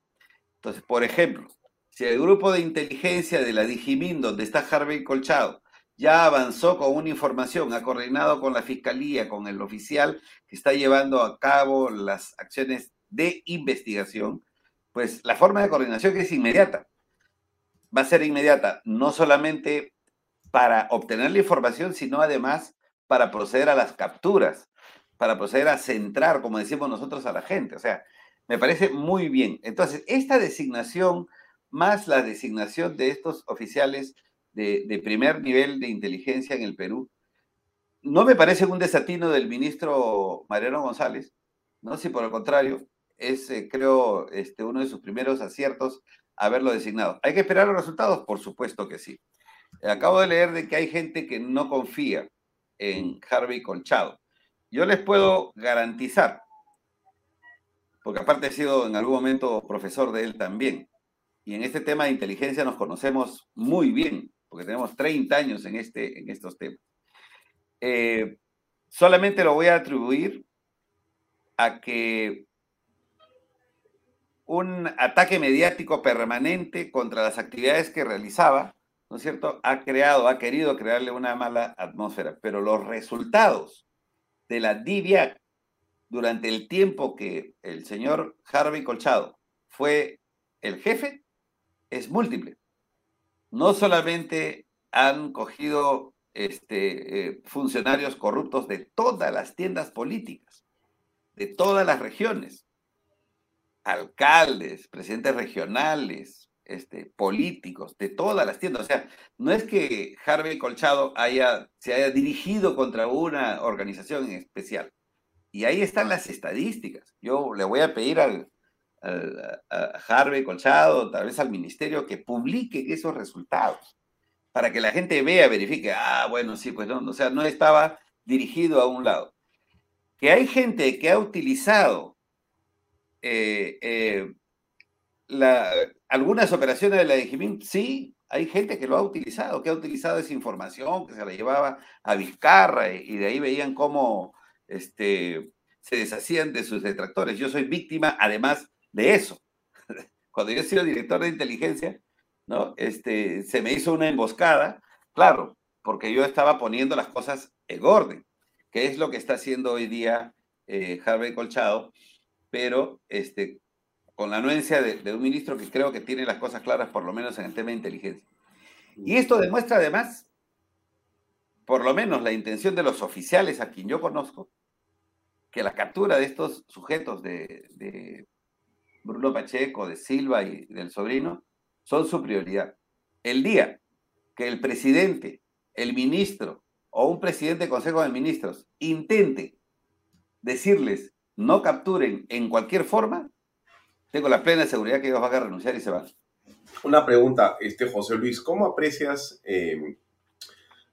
Entonces, por ejemplo, si el grupo de inteligencia de la Digimin, donde está Harvey Colchado, ya avanzó con una información, ha coordinado con la fiscalía, con el oficial que está llevando a cabo las acciones de investigación, pues la forma de coordinación es inmediata. Va a ser inmediata, no solamente para obtener la información, sino además para proceder a las capturas, para proceder a centrar, como decimos nosotros, a la gente. O sea, me parece muy bien. Entonces, esta designación, más la designación de estos oficiales de, primer nivel de inteligencia en el Perú, no me parece un desatino del ministro Mariano González, ¿no? Si por el contrario, es, eh, creo, este, uno de sus primeros aciertos haberlo designado. ¿Hay que esperar los resultados? Por supuesto que sí. Acabo de leer de que hay gente que no confía en Harvey Colchado. Yo les puedo garantizar, porque aparte he sido en algún momento profesor de él también, y en este tema de inteligencia nos conocemos muy bien, porque tenemos 30 años en, este, en estos temas. Eh, solamente lo voy a atribuir a que un ataque mediático permanente contra las actividades que realizaba ¿no es cierto?, ha creado, ha querido crearle una mala atmósfera, pero los resultados de la DIVIAC durante el tiempo que el señor Harvey Colchado fue el jefe es múltiple. No solamente han cogido este, eh, funcionarios corruptos de todas las tiendas políticas, de todas las regiones, alcaldes, presidentes regionales, este, políticos, de todas las tiendas. O sea, no es que Harvey Colchado haya, se haya dirigido contra una organización en especial. Y ahí están las estadísticas. Yo le voy a pedir al, a Harvey Colchado, tal vez al ministerio, que publique esos resultados para que la gente vea, verifique, ah, bueno, sí, pues no, o sea, no estaba dirigido a un lado. Que hay gente que ha utilizado eh, eh, algunas operaciones de la DGMIN, sí, hay gente que lo ha utilizado, que ha utilizado esa información, que se la llevaba a Vizcarra y, de ahí veían cómo este, se deshacían de sus detractores. Yo soy víctima, además de eso. Cuando yo he sido director de inteligencia, ¿no? Este, se me hizo una emboscada, claro, porque yo estaba poniendo las cosas en orden, que es lo que está haciendo hoy día eh, Harvey Colchado, pero este, con la anuencia de, un ministro que creo que tiene las cosas claras, por lo menos en el tema de inteligencia. Y esto demuestra además, por lo menos la intención de los oficiales a quien yo conozco, que la captura de estos sujetos de, de Bruno Pacheco, de Silva y del sobrino, son su prioridad. El día que el presidente, el ministro o un presidente de Consejo de Ministros intente decirles no capturen en cualquier forma, tengo la plena seguridad que ellos van a renunciar y se van. Una pregunta, este José Luis, ¿cómo aprecias eh,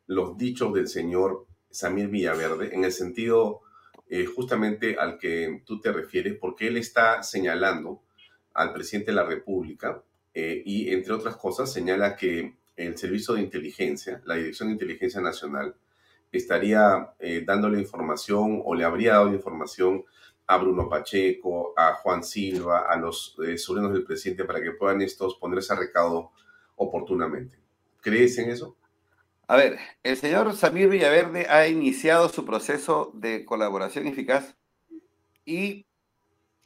los dichos del señor Samir Villaverde en el sentido eh, justamente al que tú te refieres? Porque él está señalando al presidente de la República eh, y, entre otras cosas, señala que el Servicio de Inteligencia, la Dirección de Inteligencia Nacional, estaría dándole información o le habría dado información a Bruno Pacheco, a Juan Silva, a los eh, sobrinos del presidente para que puedan estos ponerse a recaudo oportunamente. ¿Crees en eso? A ver, el señor Samir Villaverde ha iniciado su proceso de colaboración eficaz y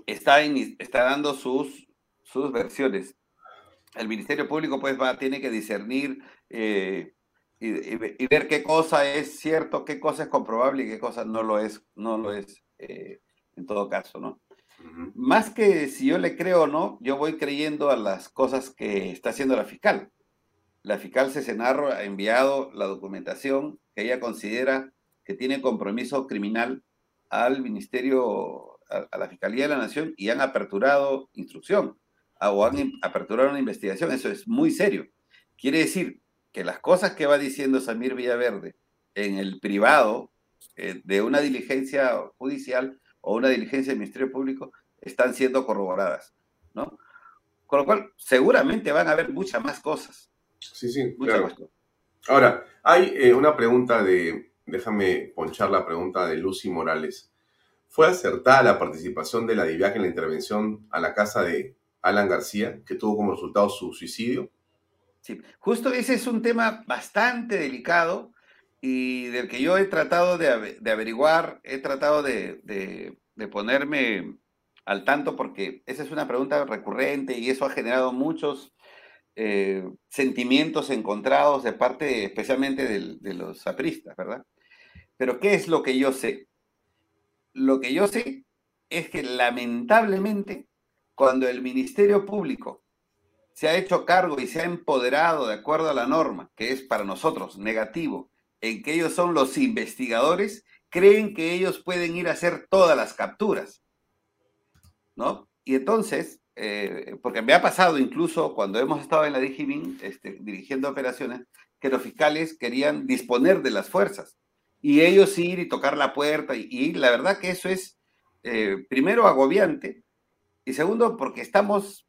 está, está dando sus, sus versiones. El Ministerio Público pues va, tiene que discernir eh, y, ver qué cosa es cierto, qué cosa es comprobable y qué cosa no lo es, no lo es. Eh, en todo caso, ¿no? Más que si yo le creo o no, yo voy creyendo a las cosas que está haciendo la fiscal. La fiscal Cesenarro ha enviado la documentación que ella considera que tiene compromiso criminal al Ministerio, a, la Fiscalía de la Nación y han aperturado instrucción o han aperturado una investigación. Eso es muy serio. Quiere decir que las cosas que va diciendo Samir Villaverde en el privado eh, de una diligencia judicial o una diligencia del Ministerio Público están siendo corroboradas, ¿no? Con lo cual, seguramente van a haber muchas más cosas. Sí, sí, claro. Ahora, hay eh, una pregunta de, déjame ponchar la pregunta de Lucy Morales. ¿Fue acertada la participación de la DIVIAC en la intervención a la casa de Alan García, que tuvo como resultado su suicidio? Sí, justo ese es un tema bastante delicado y del que yo he tratado de, averiguar, he tratado de, ponerme al tanto porque esa es una pregunta recurrente y eso ha generado muchos eh, sentimientos encontrados de parte especialmente de, los apristas, ¿verdad? Pero ¿qué es lo que yo sé? Lo que yo sé es que lamentablemente cuando el Ministerio Público se ha hecho cargo y se ha empoderado de acuerdo a la norma, que es para nosotros negativo, en que ellos son los investigadores, creen que ellos pueden ir a hacer todas las capturas, ¿no? Y entonces, eh, porque me ha pasado incluso cuando hemos estado en la DGBIN este, dirigiendo operaciones, que los fiscales querían disponer de las fuerzas y ellos ir y tocar la puerta y, la verdad que eso es, eh, primero, agobiante y segundo, porque estamos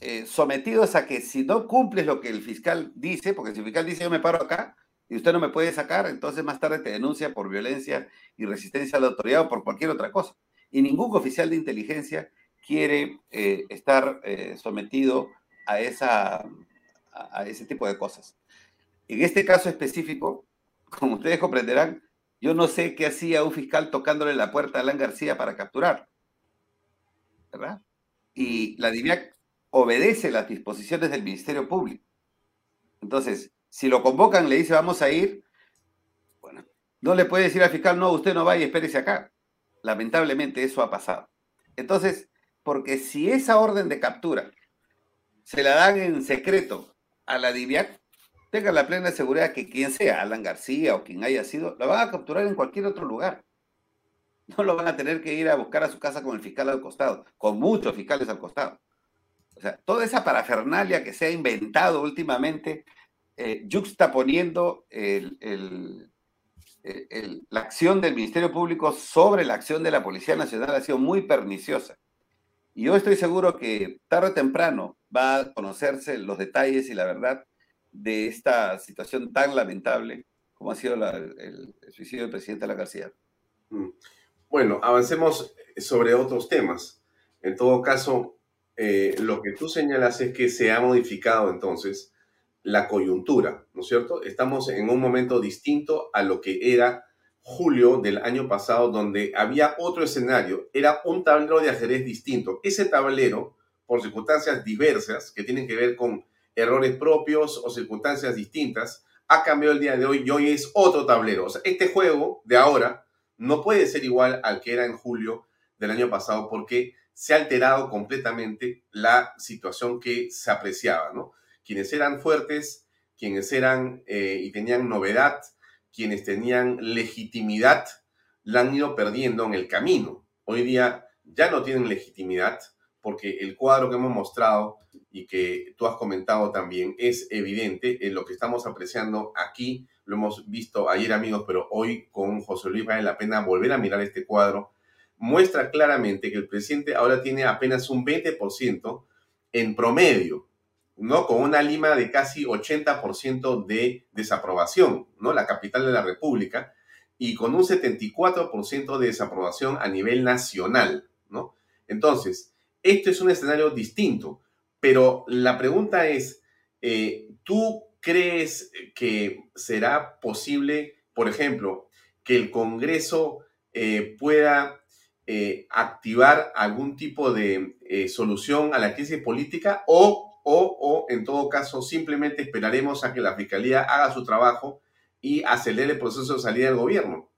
eh, sometidos a que si no cumples lo que el fiscal dice, porque si el fiscal dice yo me paro acá, y usted no me puede sacar, entonces más tarde te denuncia por violencia y resistencia a la autoridad o por cualquier otra cosa. Y ningún oficial de inteligencia quiere eh, estar eh, sometido a, esa, a, ese tipo de cosas. En este caso específico, como ustedes comprenderán, Yo no sé qué hacía un fiscal tocándole la puerta a Alan García para capturar. ¿Verdad? Y la DIVIAC obedece las disposiciones del Ministerio Público. Entonces, si lo convocan, le dice vamos a ir, bueno, no le puede decir al fiscal, no, usted no vaya, espérese acá. Lamentablemente eso ha pasado. Entonces, porque si esa orden de captura se la dan en secreto a la DIVIAC, tenga la plena seguridad que quien sea, Alan García o quien haya sido, la van a capturar en cualquier otro lugar. No lo van a tener que ir a buscar a su casa con el fiscal al costado, con muchos fiscales al costado. O sea, toda esa parafernalia que se ha inventado últimamente, eh, juxtaponiendo el, la acción del Ministerio Público sobre la acción de la Policía Nacional ha sido muy perniciosa. Y yo estoy seguro que tarde o temprano va a conocerse los detalles y la verdad de esta situación tan lamentable como ha sido el, suicidio del presidente de la García. Mm. Bueno, avancemos sobre otros temas. En todo caso, eh, lo que tú señalas es que se ha modificado entonces la coyuntura, ¿no es cierto? Estamos en un momento distinto a lo que era julio del año pasado, donde había otro escenario, era un tablero de ajedrez distinto. Ese tablero, por circunstancias diversas que tienen que ver con errores propios o circunstancias distintas, ha cambiado el día de hoy y hoy es otro tablero. O sea, este juego de ahora no puede ser igual al que era en julio del año pasado porque se ha alterado completamente la situación que se apreciaba, ¿no? Quienes eran fuertes, quienes eran eh, y tenían novedad, quienes tenían legitimidad, la han ido perdiendo en el camino. Hoy día ya no tienen legitimidad porque el cuadro que hemos mostrado y que tú has comentado también es evidente en lo que estamos apreciando aquí. Lo hemos visto ayer amigos, pero hoy con José Luis vale la pena volver a mirar este cuadro. Muestra claramente que el presidente ahora tiene apenas un 20% en promedio, ¿no? Con una lima de casi 80% de desaprobación, ¿no? La capital de la República, y con un 74% de desaprobación a nivel nacional, ¿no? Entonces, esto es un escenario distinto, pero la pregunta es, eh, ¿tú crees que será posible, por ejemplo, que el Congreso eh, pueda eh, activar algún tipo de solución a la crisis política o, o, o, en todo caso, simplemente esperaremos a que la Fiscalía haga su trabajo y acelere el proceso de salida del gobierno?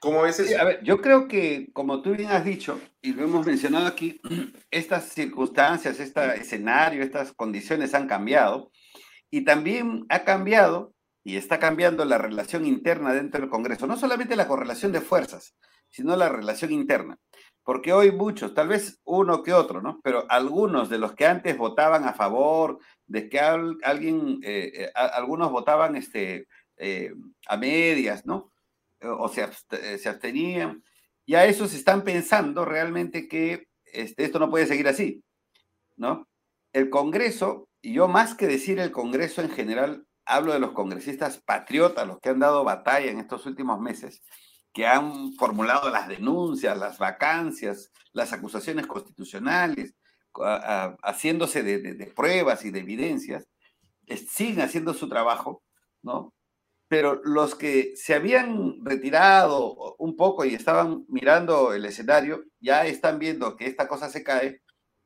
¿Cómo ves eso? a ver, yo creo que, como tú bien has dicho, y lo hemos mencionado aquí, estas circunstancias, este escenario, estas condiciones han cambiado, y también ha cambiado y está cambiando la relación interna dentro del Congreso, no solamente la correlación de fuerzas, sino la relación interna. Porque hoy muchos, tal vez uno que otro, ¿no? Pero algunos de los que antes votaban a favor, de que alguien, eh, eh, algunos votaban este, eh, a medias, ¿no? o se, eh, se abstenían. Y a esos están pensando realmente que este, esto no puede seguir así, ¿no? El Congreso, y yo más que decir el Congreso en general, hablo de los congresistas patriotas, los que han dado batalla en estos últimos meses, que han formulado las denuncias, las vacancias, las acusaciones constitucionales, haciéndose de, pruebas y de evidencias, siguen haciendo su trabajo, ¿no? pero los que se habían retirado un poco y estaban mirando el escenario, ya están viendo que esta cosa se cae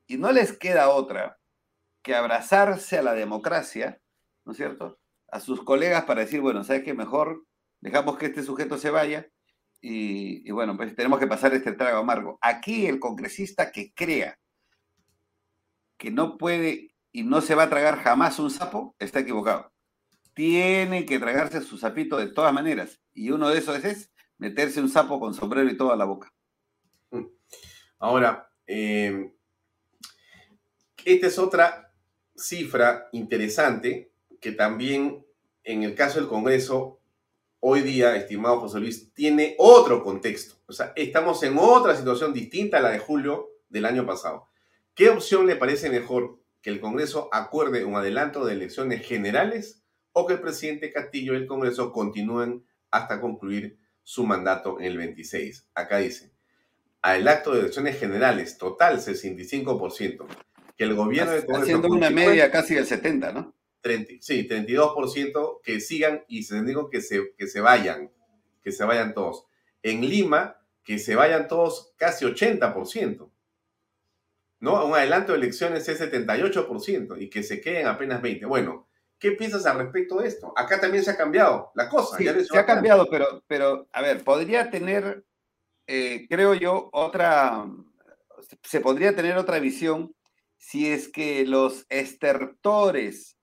y no les queda otra que abrazarse a la democracia, ¿no es cierto? A sus colegas para decir, bueno, ¿sabes qué? Mejor dejamos que este sujeto se vaya y, bueno, pues tenemos que pasar este trago amargo. Aquí el congresista que crea que no puede y no se va a tragar jamás un sapo, está equivocado tiene que tragarse su sapito de todas maneras. Y uno de esos es meterse un sapo con sombrero y toda la boca. Mm. Ahora, em, esta es otra cifra interesante que también en el caso del Congreso, hoy día, estimado José Luis, tiene otro contexto. O sea, estamos en otra situación distinta a la de julio del año pasado. ¿Qué opción le parece mejor que el Congreso acuerde un adelanto de elecciones generales o que el presidente Castillo y el Congreso continúen hasta concluir su mandato en el 26. Acá dice, al acto de elecciones generales, total 65%, que el gobierno Congreso... Haciendo una media casi del 70, ¿no? 30, sí, 32% que sigan y se digo que se, que se vayan. que se vayan todos. En Lima, que se vayan todos casi 80%. ¿No? Un adelanto de elecciones es 78% y que se queden apenas 20%. Bueno, ¿qué piensas al respecto de esto? Acá también se ha cambiado la cosa. Sí, ya se ha cambiado, pero, pero, a ver, podría tener, eh, creo yo, otra, se podría tener otra visión si es que los estertores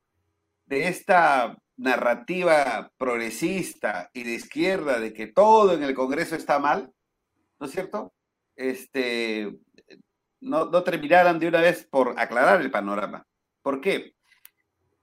de esta narrativa progresista y de izquierda de que todo en el Congreso está mal, ¿no es cierto? Este, no, no terminaran de una vez por aclarar el panorama. ¿Por qué?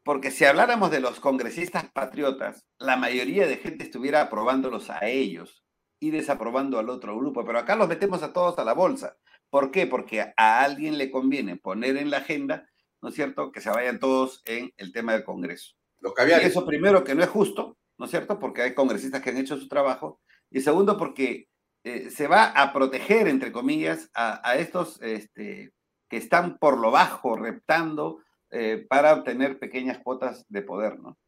Porque si habláramos de los congresistas patriotas, la mayoría de gente estuviera aprobándolos a ellos y desaprobando al otro grupo. Pero acá los metemos a todos a la bolsa. ¿Por qué? Porque a alguien le conviene poner en la agenda, ¿no es cierto?, que se vayan todos en el tema del Congreso. Los Y caviares. eso primero que no es justo, ¿no es cierto? Porque hay congresistas que han hecho su trabajo. Y segundo porque eh, se va a proteger, entre comillas, a, a estos este, que están por lo bajo reptando eh, para obtener pequeñas cuotas de poder, ¿no?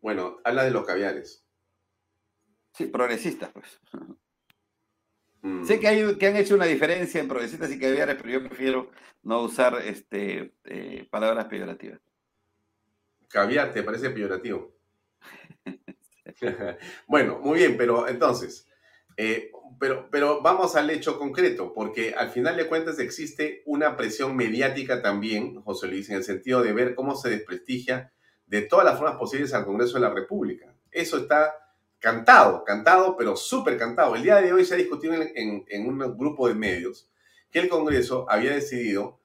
Bueno, habla de los caviares. Sí, progresistas, pues. Mm. Sé que, hay, que han hecho una diferencia en progresistas y caviares, pero yo prefiero no usar este, eh, palabras peyorativas. Caviar, ¿te parece peyorativo? bueno, muy bien, pero entonces, eh, pero, pero vamos al hecho concreto, porque al final de cuentas existe una presión mediática también, José Luis, en el sentido de ver cómo se desprestigia de todas las formas posibles al Congreso de la República. Eso está cantado, cantado, pero súper cantado. El día de hoy se ha discutido en, un grupo de medios que el Congreso había decidido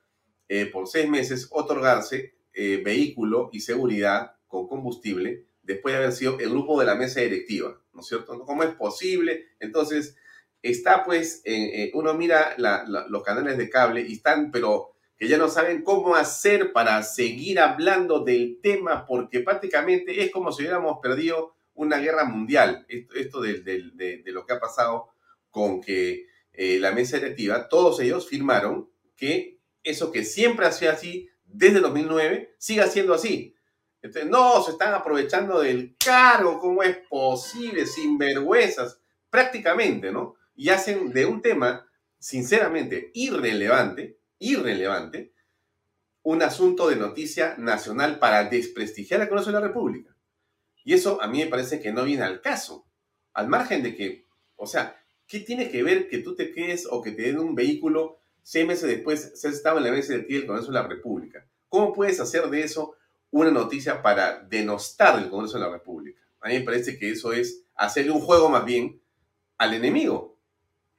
eh, por seis meses otorgarse eh, vehículo y seguridad con combustible después de haber sido el grupo de la mesa directiva, ¿no es cierto? ¿Cómo es posible? Entonces, está pues, eh, uno mira los canales de cable y están, pero que ya no saben cómo hacer para seguir hablando del tema, porque prácticamente es como si hubiéramos perdido una guerra mundial. Esto, esto de, de lo que ha pasado con que eh, la mesa directiva, todos ellos firmaron que eso que siempre ha sido así desde 2009 siga siendo así. Entonces, no, se están aprovechando del cargo, ¿cómo es posible? Sin vergüenzas, prácticamente, ¿no? Y hacen de un tema, sinceramente, irrelevante, irrelevante, un asunto de noticia nacional para desprestigiar al Congreso de la República. Y eso a mí me parece que no viene al caso. Al margen de que, o sea, ¿qué tiene que ver que tú te quedes o que te den un vehículo seis meses después se has estado en la mesa directiva del Congreso de la República? ¿Cómo puedes hacer de eso una noticia para denostar el Congreso de la República? A mí me parece que eso es hacerle un juego más bien al enemigo.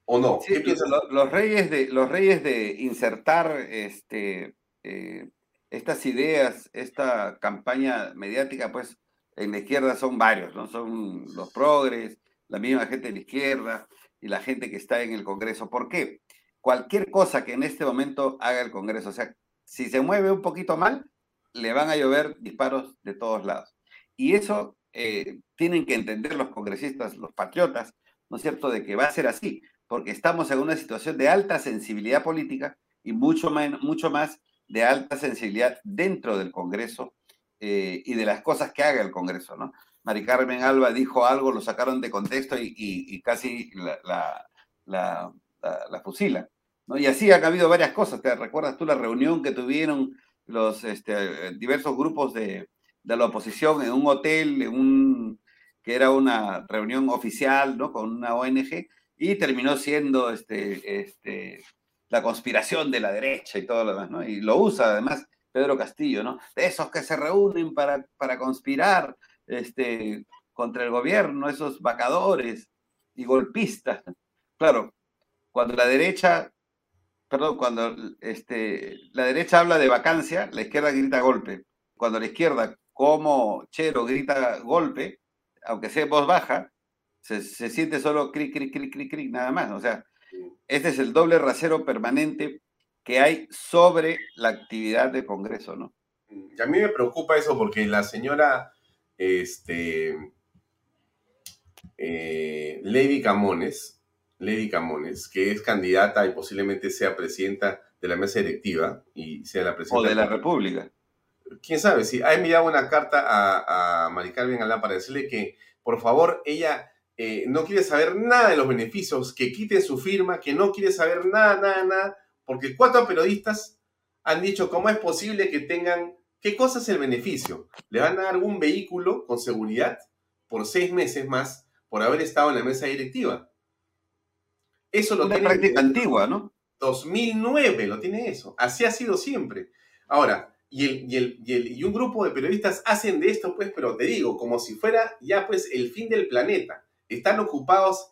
¿O no? Sí, ¿Qué piensas? lo- los, reyes de, los reyes de insertar este, eh, estas ideas, esta campaña mediática, pues en la izquierda son varios, ¿no? Son los progres, la misma gente de la izquierda y la gente que está en el Congreso. ¿Por qué? Cualquier cosa que en este momento haga el Congreso, o sea, si se mueve un poquito mal, le van a llover disparos de todos lados. Y eso eh, tienen que entender los congresistas, los patriotas, ¿no es cierto?, de que va a ser así, porque estamos en una situación de alta sensibilidad política y mucho, más de alta sensibilidad dentro del Congreso eh, y de las cosas que haga el Congreso, ¿no? Mari Carmen Alba dijo algo, lo sacaron de contexto y, y- y casi la, la, la, la- la fusilan, ¿no? Y así han habido varias cosas. ¿Te recuerdas tú la reunión que tuvieron los este, diversos grupos de, de la oposición en un hotel, en un, que era una reunión oficial, ¿no? Con una ONG, y terminó siendo este, este, la conspiración de la derecha y todo lo demás, ¿no? Y lo usa además Pedro Castillo, ¿no? De esos que se reúnen para, para conspirar este, contra el gobierno, esos vacadores y golpistas. Claro, cuando la derecha, perdón, cuando este, la derecha habla de vacancia, la izquierda grita golpe. Cuando la izquierda, como Chero, grita golpe, aunque sea en voz baja, se, se siente solo cric, cric, cric, cric, cric, nada más. O sea, este es el doble rasero permanente que hay sobre la actividad del Congreso, ¿no? A mí me preocupa eso porque la señora este, eh, Lady Camones, Lady Camones, que es candidata y posiblemente sea presidenta de la mesa directiva y sea la presidenta O de la República. quién sabe, si ha enviado una carta a, a Mari Carmen Alá para decirle que, por favor, ella eh, no quiere saber nada de los beneficios, que quite su firma, que no quiere saber nada, nada, nada, porque cuatro periodistas han dicho cómo es posible que tengan, ¿qué cosa es el beneficio? Le van a dar un vehículo con seguridad por seis meses más por haber estado en la mesa directiva. Eso lo Una tiene práctica antigua, ¿no? 2009 lo tiene eso. Así ha sido siempre. Ahora, y, el, y, el, y, el, y un grupo de periodistas hacen de esto, pues, pero te digo, como si fuera ya, pues, el fin del planeta. Están ocupados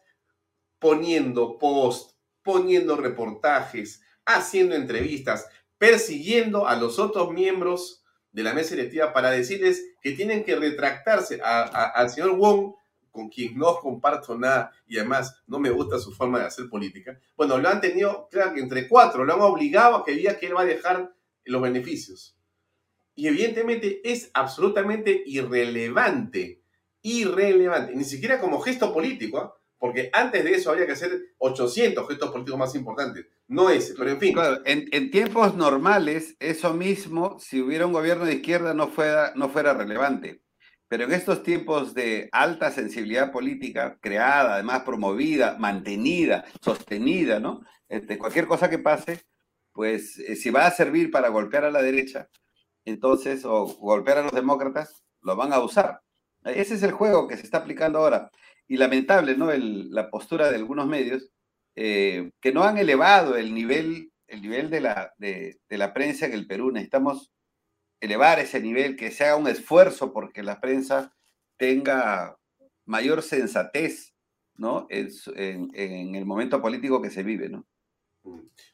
poniendo post, poniendo reportajes, haciendo entrevistas, persiguiendo a los otros miembros de la mesa directiva para decirles que tienen que retractarse al señor Wong, con quien no comparto nada y además no me gusta su forma de hacer política. Bueno, lo han tenido, claro que entre cuatro, lo han obligado a que diga que él va a dejar los beneficios. Y evidentemente es absolutamente irrelevante, irrelevante, ni siquiera como gesto político, ¿eh? Porque antes de eso habría que hacer 800 gestos políticos más importantes, no ese, pero en fin. Claro, en, en, tiempos normales, eso mismo, si hubiera un gobierno de izquierda, no fuera, no fuera relevante. Pero en estos tiempos de alta sensibilidad política, creada, además promovida, mantenida, sostenida, ¿no? Este, cualquier cosa que pase, pues eh, si va a servir para golpear a la derecha, entonces, o golpear a los demócratas, lo van a usar. Ese es el juego que se está aplicando ahora. Y lamentable, ¿no? La postura de algunos medios eh, que no han elevado el nivel, el nivel de, la, de, la prensa en el Perú. Necesitamos elevar ese nivel, que se haga un esfuerzo porque la prensa tenga mayor sensatez, ¿no? En, en, en el momento político que se vive, ¿no?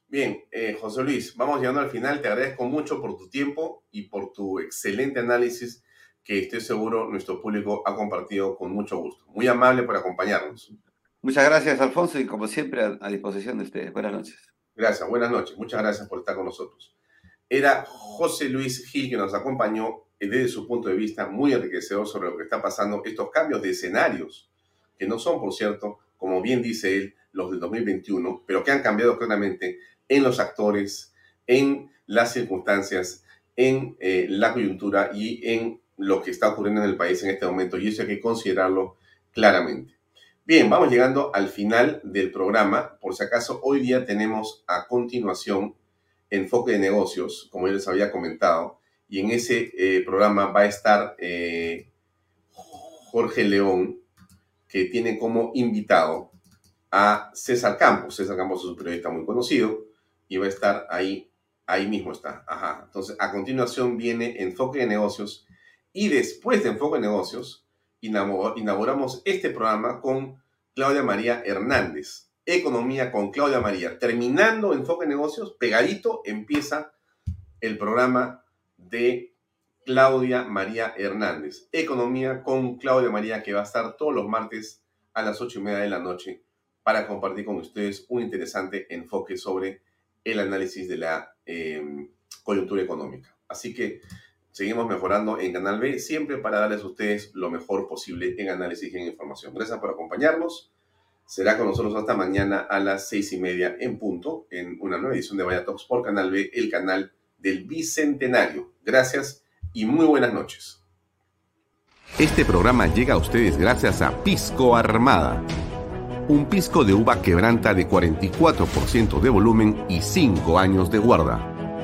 Bien, eh, José Luis, vamos llegando al final. Te agradezco mucho por tu tiempo y por tu excelente análisis que estoy seguro nuestro público ha compartido con mucho gusto. Muy amable por acompañarnos. Muchas gracias, Alfonso, y como siempre, a, a disposición de ustedes. Buenas noches. Gracias, buenas noches. Muchas gracias por estar con nosotros. Era José Luis Gil que nos acompañó desde su punto de vista muy enriquecedor sobre lo que está pasando, estos cambios de escenarios, que no son, por cierto, como bien dice él, los del 2021, pero que han cambiado claramente en los actores, en las circunstancias, en eh, la coyuntura y en lo que está ocurriendo en el país en este momento. Y eso hay que considerarlo claramente. Bien, vamos llegando al final del programa. Por si acaso, hoy día tenemos a continuación Enfoque de Negocios, como yo les había comentado, y en ese eh, programa va a estar eh, Jorge León, que tiene como invitado a César Campos. César Campos es un periodista muy conocido y va a estar ahí, ahí mismo está. Ajá. Entonces, a continuación viene Enfoque de Negocios y después de Enfoque de Negocios inauguramos este programa con Claudia María Hernández. Economía con Claudia María. Terminando Enfoque de Negocios, pegadito empieza el programa de Claudia María Hernández. Economía con Claudia María, que va a estar todos los martes a las ocho y media de la noche para compartir con ustedes un interesante enfoque sobre el análisis de la eh, coyuntura económica. Así que seguimos mejorando en Canal B, siempre para darles a ustedes lo mejor posible en análisis y en información. Gracias por acompañarnos. Será con nosotros hasta mañana a las seis y media en punto, en una nueva edición de Vaya Talks por Canal B, el canal del Bicentenario. Gracias y muy buenas noches. Este programa llega a ustedes gracias a Pisco Armada un pisco de uva quebranta de 44% de volumen y 5 años de guarda.